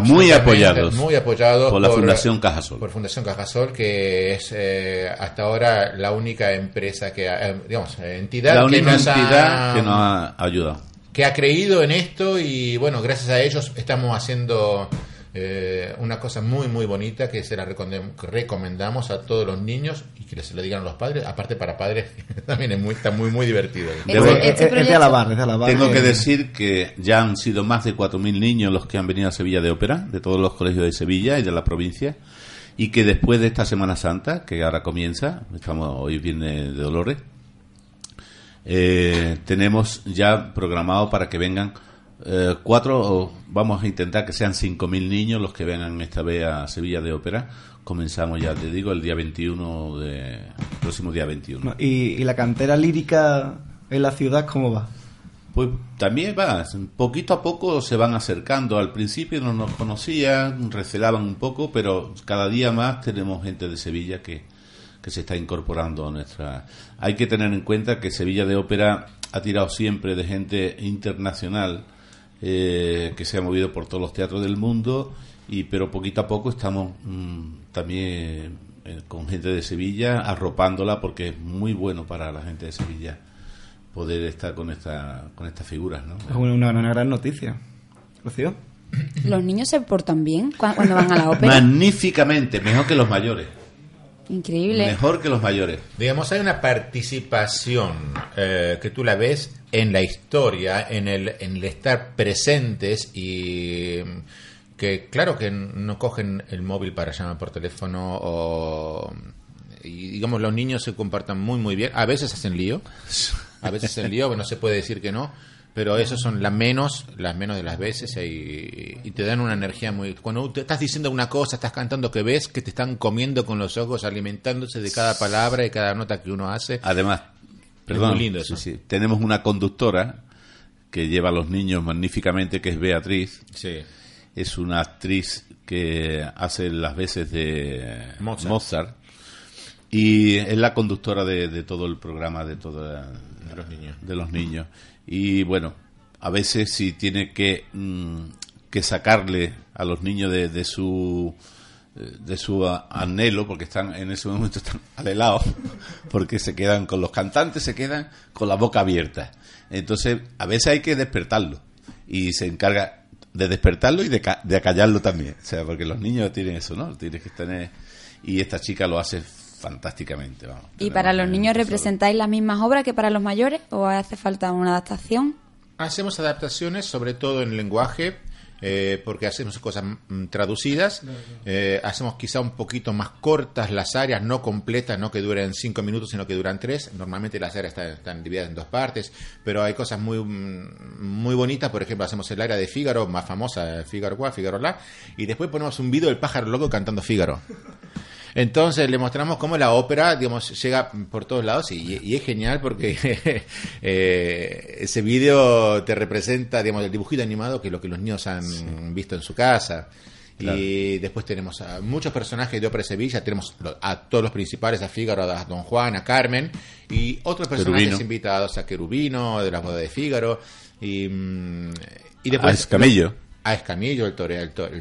Muy apoyados. Muy apoyados Por la Fundación Cajasol. Por Fundación Cajasol, que es eh, hasta ahora la única empresa que, ha- eh, digamos, entidad La que única nos ha- entidad que nos ha ayudado. que ha creído en esto y bueno, gracias a ellos estamos haciendo eh, una cosa muy muy bonita que se la recomendamos a todos los niños y que se lo digan a los padres, aparte para padres <laughs> también es muy, está muy muy divertido. Debo- es, es de alabar, es de alabar. Tengo que decir que ya han sido más de 4.000 niños los que han venido a Sevilla de ópera, de todos los colegios de Sevilla y de la provincia, y que después de esta Semana Santa, que ahora comienza, estamos hoy viene de Dolores, eh, tenemos ya programado para que vengan eh, cuatro, vamos a intentar que sean 5.000 niños los que vengan esta vez a Sevilla de ópera. Comenzamos ya, te digo, el día 21 de... próximo día 21. ¿Y, y la cantera lírica en la ciudad cómo va? Pues también va, poquito a poco se van acercando. Al principio no nos conocían, recelaban un poco, pero cada día más tenemos gente de Sevilla que, que se está incorporando a nuestra. Hay que tener en cuenta que Sevilla de Ópera ha tirado siempre de gente internacional eh, que se ha movido por todos los teatros del mundo, y pero poquito a poco estamos mm, también eh, con gente de Sevilla arropándola porque es muy bueno para la gente de Sevilla poder estar con esta con estas figuras, ¿no? Es una, una gran noticia. Rocío. Los niños se portan bien cua- cuando van a la ópera. Magníficamente, mejor que los mayores. Increíble. Mejor que los mayores. Digamos, hay una participación eh, que tú la ves en la historia, en el, en el estar presentes y mm, que claro que no cogen el móvil para llamar por teléfono o y digamos los niños se comportan muy muy bien a veces hacen lío a veces hacen lío <laughs> no se puede decir que no pero esos son las menos las menos de las veces y, y te dan una energía muy cuando te estás diciendo una cosa estás cantando que ves que te están comiendo con los ojos alimentándose de cada palabra y cada nota que uno hace Además, Es muy lindo sí, eso. sí, tenemos una conductora que lleva a los niños magníficamente, que es Beatriz. Sí. Es una actriz que hace las veces de Mozart. Mozart. Y es la conductora de, de todo el programa de toda De los niños. de los niños. Y bueno, a veces si tiene que, mm, que sacarle a los niños de, de su de su anhelo, porque están en ese momento están alelados, <laughs> porque se quedan con los cantantes, se quedan con la boca abierta. Entonces, a veces hay que despertarlo y se encarga de despertarlo y de, de acallarlo también. O sea, porque los niños tienen eso, ¿no? Tienes que tener y esta chica lo hace fantásticamente, vamos. ¿Y para los niños representáis las mismas obras que para los mayores o hace falta una adaptación? Hacemos adaptaciones, sobre todo en lenguaje, eh, porque hacemos cosas mm, traducidas. Eh, hacemos quizá un poquito más cortas las áreas, no completas, no que duren cinco minutos, sino que duran tres. Normalmente las áreas están, están divididas en dos partes, pero hay cosas muy, mm, muy bonitas. Por ejemplo, hacemos el área de Fígaro, más famosa, Fígaro Qua, Fígaro La, y después ponemos un video del pájaro loco cantando Fígaro. Entonces le mostramos cómo la ópera, digamos, llega por todos lados y, y es genial porque <laughs> eh, ese vídeo te representa, digamos, el dibujito animado que es lo que los niños han visto en su casa. Claro. Y después tenemos a muchos personajes de Ópera de Sevilla, tenemos a todos los principales, a Fígaro, a Don Juan, a Carmen, y otros personajes Querubino. invitados, a Querubino, de la boda de Fígaro, y, mm, y después... A Escamillo. A Escamillo, el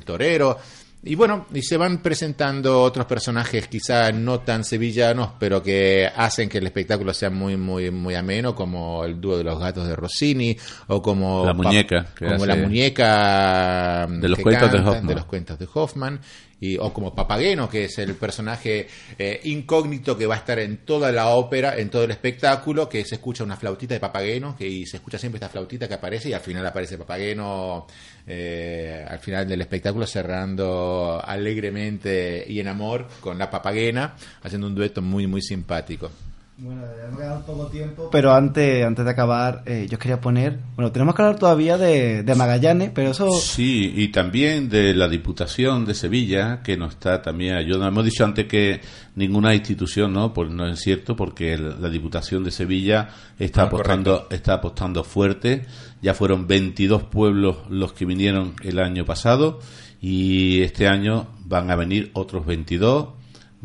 torero. Y bueno, y se van presentando otros personajes quizá no tan sevillanos, pero que hacen que el espectáculo sea muy, muy, muy ameno, como el dúo de los gatos de Rossini, o como... La muñeca, Como la muñeca... De los cuentos cantan, de los cuentos de Hoffman. Y, o como Papageno, que es el personaje eh, incógnito que va a estar en toda la ópera, en todo el espectáculo, que se escucha una flautita de Papageno, que y se escucha siempre esta flautita que aparece y al final aparece Papageno eh, al final del espectáculo cerrando alegremente y en amor con la Papagena, haciendo un dueto muy, muy simpático. Bueno, ya me quedado poco tiempo, pero antes, antes de acabar, eh, yo quería poner. Bueno, tenemos que hablar todavía de, de Magallanes, pero eso. Sí, y también de la Diputación de Sevilla, que nos está también ayudando. Hemos dicho antes que ninguna institución, ¿no? Pues no es cierto, porque el- la Diputación de Sevilla está Ah, apostando, está apostando fuerte. Ya fueron 22 pueblos los que vinieron el año pasado y este año van a venir otros 22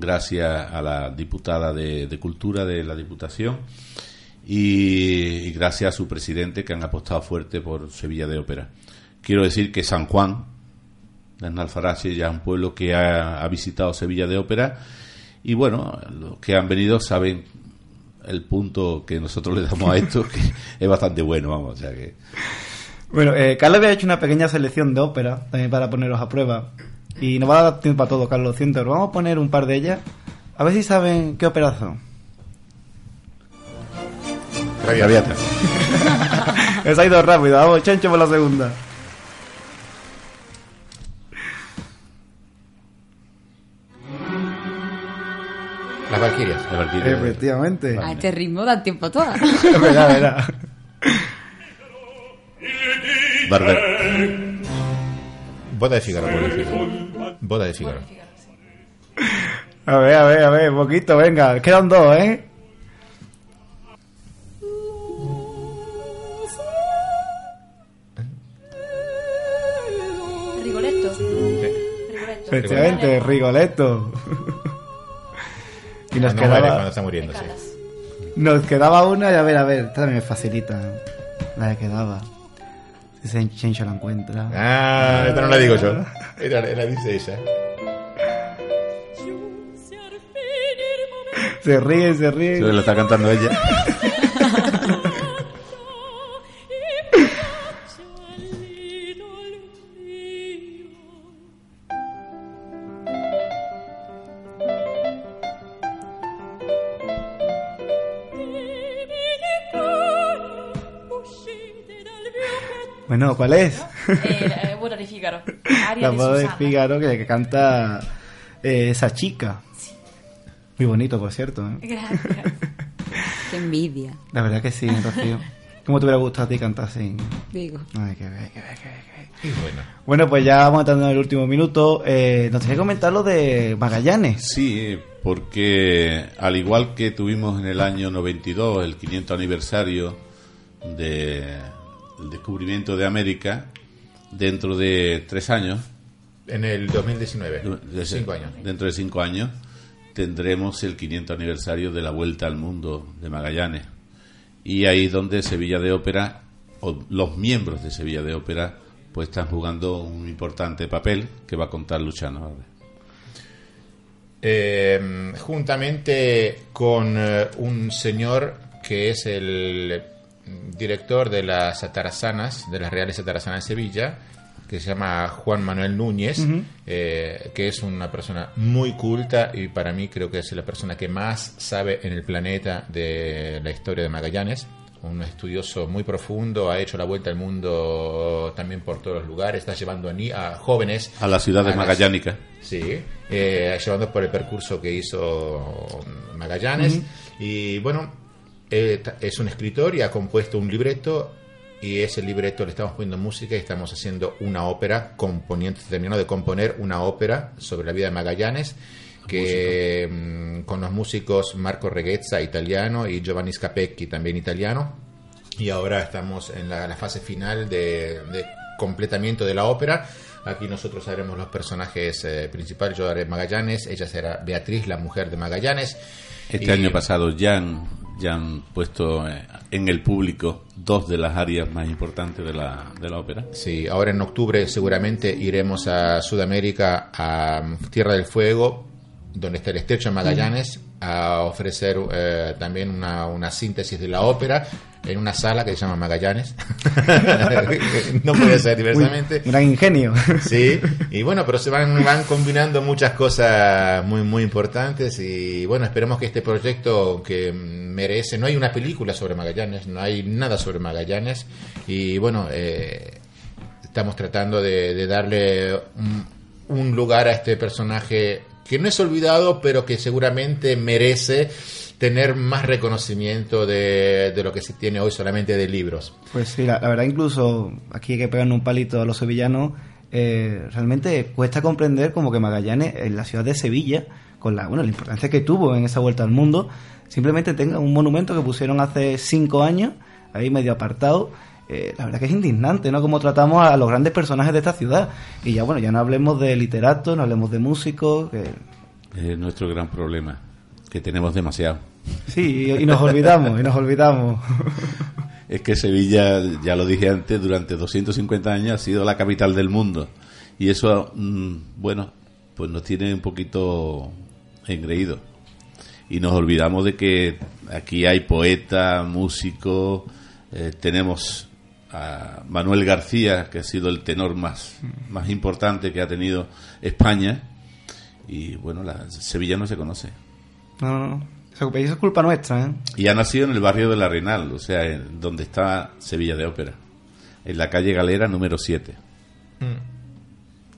gracias a la diputada de, de Cultura de la Diputación y, gracias a su presidente que han apostado fuerte por Sevilla de Ópera. Quiero decir que San Juan, de Alfarache, ya es un pueblo que ha, ha visitado Sevilla de Ópera y bueno, los que han venido saben el punto que nosotros le damos a esto, <laughs> que es bastante bueno, vamos, o sea que... Bueno, eh, Carlos había hecho una pequeña selección de ópera también para poneros a prueba. Y no va a dar tiempo a todo, Carlos, lo siento, pero vamos a poner un par de ellas. A ver si saben qué óperas son. Traviata. Esa ha ido rápido, vamos, chancho por la segunda. Las Valquirias. Las Valquirias. Efectivamente. A este ritmo dan tiempo todas. <laughs> verá, verá. Barber- Boda de Fígaro. Boda de Fígaro. Boda de Fígaro. A ver, a ver, a ver, poquito, venga. Quedan dos, ¿eh? Rigoletto. Efectivamente, Rigoletto. y nos No muere cuando quedaba, está muriendo, sí. nos quedaba una y a ver, a ver, esta también me facilita. La que quedaba. Si Sen- Chencho la encuentra. Ah, esta no la digo yo. Esta la dice ella. Se ríe, se ríe. Se lo está cantando ella. <laughs> Bueno, ¿cuál es? Eh, Boda de Fígaro. Aria la de de. Fígaro que, que canta eh, esa chica. Muy bonito, por cierto. ¿eh? Gracias. Qué envidia, La verdad que sí, Rocío. ¿Cómo te hubiera gustado a ti cantar así? digo. Ay, qué bien, qué bien, qué bien. Y bueno. Bueno, pues ya vamos entrando en el último minuto. Eh, nos tenía que comentar lo de Magallanes. Sí, porque al igual que tuvimos en el año 92 el 500 aniversario del descubrimiento de América, dentro de tres años, En el 2019. de- Cinco años. dentro de cinco años, tendremos el 500 aniversario de la Vuelta al Mundo de Magallanes. Y ahí es donde Sevilla de Ópera, o los miembros de Sevilla de Ópera, pues están jugando un importante papel que va a contar Luciano. ahora. Eh, juntamente con eh, un señor que es el director de las atarazanas, de las Reales Atarazanas de Sevilla, que se llama Juan Manuel Núñez, eh, que es una persona muy culta y para mí creo que es la persona que más sabe en el planeta de la historia de Magallanes. Un estudioso muy profundo, ha hecho la vuelta al mundo también por todos los lugares, está llevando a, ni- a jóvenes A las ciudades magallánicas. Sí, eh, llevando por el percurso que hizo Magallanes. Y bueno, eh, es un escritor y ha compuesto un libreto. Y ese libreto le estamos poniendo música y estamos haciendo una ópera, componiendo, terminando de componer una ópera sobre la vida de Magallanes, que mm, con los músicos Marco Reghezza, italiano, y Giovanni Scapecchi, también italiano. Y ahora estamos en la, la fase final de, de completamiento de la ópera. Aquí nosotros haremos los personajes eh, principales. Yo haré Magallanes, ella será Beatriz, la mujer de Magallanes. Este Y- año pasado han, ya han puesto eh, en el público dos de las áreas más importantes de la, de la ópera. Sí, ahora en octubre seguramente iremos a Sudamérica, a Tierra del Fuego, donde está el Estrecho de Magallanes, a ofrecer eh, también una, una síntesis de la ópera en una sala que se llama Magallanes. <laughs> no puede ser diversamente. Uy, gran ingenio. Sí, y bueno, pero se van, van combinando muchas cosas muy, muy importantes y bueno, esperemos que este proyecto que merece, no hay una película sobre Magallanes, no hay nada sobre Magallanes y bueno, eh, estamos tratando de, de darle un, un lugar a este personaje que no es olvidado, pero que seguramente merece tener más reconocimiento de, lo que se tiene hoy solamente de libros. Pues sí, la, verdad incluso aquí hay que pegarle un palito a los sevillanos. eh, realmente cuesta comprender como que Magallanes en la ciudad de Sevilla, con la, bueno, la importancia que tuvo en esa vuelta al mundo, simplemente tenga un monumento que pusieron hace cinco años, ahí medio apartado. Eh, la verdad que es indignante, ¿no? Como tratamos a los grandes personajes de esta ciudad. Y ya, bueno, ya no hablemos de literatos, no hablemos de músicos, que Es nuestro gran problema, que tenemos demasiado. Sí, y, y nos olvidamos, y nos olvidamos. <laughs> Es que Sevilla, ya lo dije antes, durante 250 años ha sido la capital del mundo. Y eso, mm, bueno, pues nos tiene un poquito engreído. Y nos olvidamos de que aquí hay poeta, músico, eh, tenemos a Manuel García, que ha sido el tenor más, más importante que ha tenido España. Y bueno, la, Sevilla no se conoce. No, no, no. Eso, es culpa nuestra, ¿eh? Y ha nacido en el barrio de La Renal, o sea, en donde está Sevilla de Ópera, en la calle Galera número 7.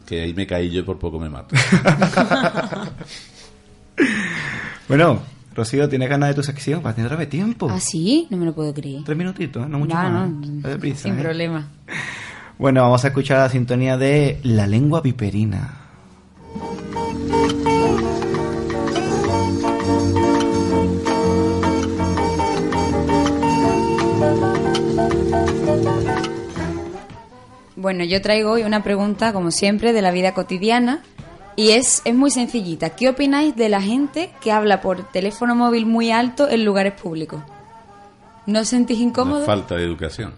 Que ahí me caí yo y por poco me mato. <laughs> Bueno, Rocío, ¿tienes ganas de tu sección? Para tener otra tiempo. ¿Ah, sí? No me lo puedo creer. Tres minutitos, no mucho No, más. no, prisa, sin ¿eh? problema. <laughs> Bueno, vamos a escuchar la sintonía de La lengua viperina. Bueno, yo traigo hoy una pregunta, como siempre, de la vida cotidiana. Y es, es muy sencillita. ¿Qué opináis de la gente que habla por teléfono móvil muy alto en lugares públicos? ¿No os sentís Una incómodos? falta de educación.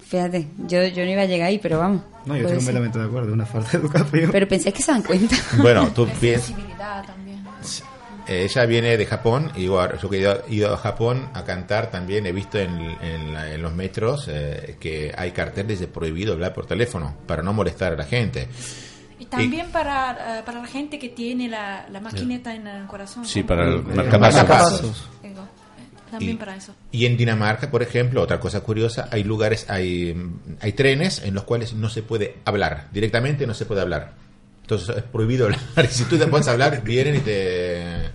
Fíjate, yo, yo no iba a llegar ahí, pero vamos. No, yo estoy completamente de acuerdo, una falta de educación. Pero pensáis que se dan cuenta. <laughs> Bueno, tú piensas... También. Eh, Ella viene de Japón, igual, yo que he ido, he ido a Japón a cantar también, he visto en, en la- en los metros eh, que hay carteles de prohibido hablar por teléfono para no molestar a la gente. También para, eh, para la gente que tiene la, la maquineta en el corazón. Sí, para el Eh, marcapasos. eh, También Y- para eso. Y en Dinamarca, por ejemplo, otra cosa curiosa, hay lugares, hay, hay trenes en los cuales no se puede hablar, directamente no se puede hablar. Entonces es prohibido hablar. Y <laughs> si tú te pones a hablar, vienen y te,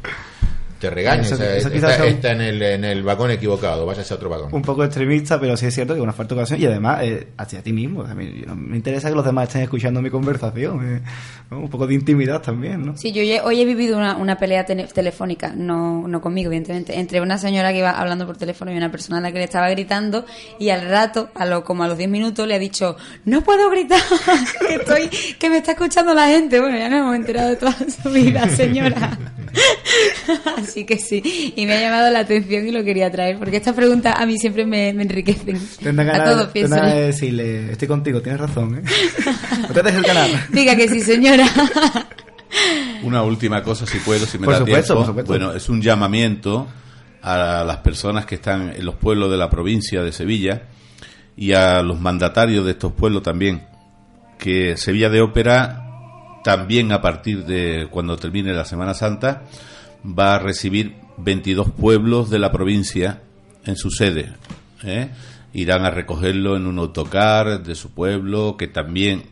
te regañan. Eso- O sea, eso está, un- está en, el, en el vagón equivocado, váyase a otro vagón. Un poco extremista, pero sí es cierto que es una falta de educación y además eh, hacia ti mismo. A mí no me interesa que los demás estén escuchando mi conversación. eh, ¿no? Un poco de intimidad también, ¿no? Sí, yo hoy he vivido una, una pelea tele- telefónica, no, no conmigo, evidentemente, entre una señora que iba hablando por teléfono y una persona a la que le estaba gritando y al rato, a lo, como a los 10 minutos, le ha dicho, no puedo gritar, <laughs> que, estoy, que me está escuchando la gente. Bueno, ya nos hemos enterado de toda su vida, señora. <laughs> Así que sí, y me ha llamado la atención y lo quería traer, porque estas preguntas a mí siempre me, me enriquecen. Tendrá a ganas, de decirle, estoy contigo, tienes razón, ¿eh? No te dejes el canal. Diga que sí, señora. Una última cosa, si puedo, si me Por da supuesto, tiempo. por supuesto. Bueno, es un llamamiento a las personas que están en los pueblos de la provincia de Sevilla y a los mandatarios de estos pueblos también, que Sevilla de Ópera también a partir de cuando termine la Semana Santa va a recibir 22 pueblos de la provincia en su sede. ¿eh? Irán a recogerlo en un autocar de su pueblo que también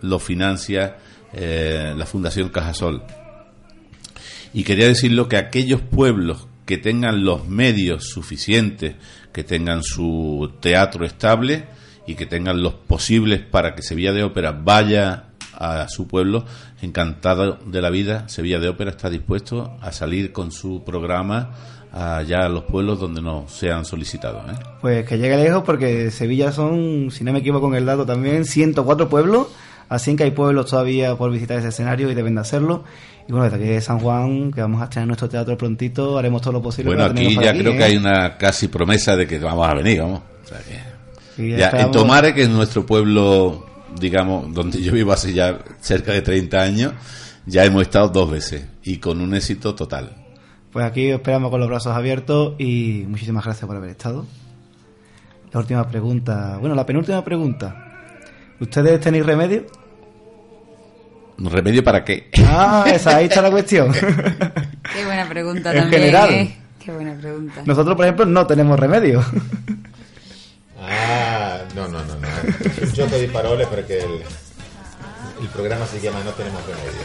lo financia eh, la Fundación Cajasol. Y quería decirlo que aquellos pueblos que tengan los medios suficientes, que tengan su teatro estable y que tengan los posibles para que Sevilla de Ópera vaya a su pueblo, encantado de la vida, Sevilla de Ópera está dispuesto a salir con su programa allá a los pueblos donde no sean solicitados. ¿eh? Pues que llegue lejos porque Sevilla son, si no me equivoco en el dato también, 104 pueblos. Así que hay pueblos todavía por visitar ese escenario y deben de hacerlo. Y bueno, desde aquí de San Juan, que vamos a estrenar nuestro teatro prontito, haremos todo lo posible Bueno, para aquí ya creo que ¿eh? hay una casi promesa de que vamos a venir, vamos. O sea que- Y ya Ya, en estamos- Tomare, que es nuestro pueblo, digamos, donde yo vivo hace ya cerca de 30 años, ya hemos estado dos veces y con un éxito total. Pues aquí os esperamos con los brazos abiertos y muchísimas gracias por haber estado. La última pregunta, bueno, la penúltima pregunta. ¿Ustedes tenéis remedio? ¿Un remedio para qué? Ah, esa, ahí está la cuestión. Qué buena pregunta En también. general. ¿eh? Qué buena pregunta. Nosotros, por ejemplo, no tenemos remedio. Ah, no, no, no, no. Un gioco di parole perché il, il programma si chiama No tenemos remedio.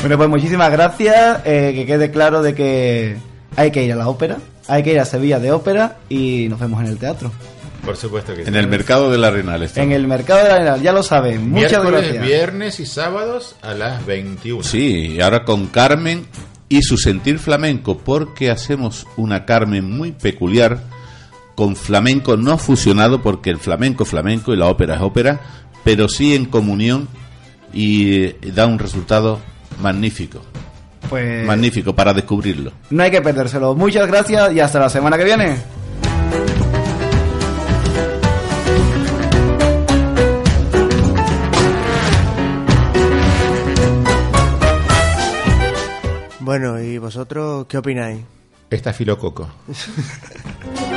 Bueno, pues muchísimas gracias. eh, que quede claro de que hay que ir a la ópera, hay que ir a Sevilla de ópera y nos vemos en el teatro. Por supuesto que sí. En el mercado del Arenal está. En el mercado de la Arenal, ya lo saben. Muchas Miércoles, gracias. viernes y sábados a las 21. Sí, y ahora con Carmen y su sentir flamenco, porque hacemos una Carmen muy peculiar con flamenco no fusionado, porque el flamenco es flamenco y la ópera es ópera, pero sí en comunión y eh, da un resultado magnífico. Pues Magnífico para descubrirlo. no hay que perdérselo. Muchas gracias y hasta la semana que viene. Bueno, ¿y vosotros qué opináis? Estafilococo. <laughs>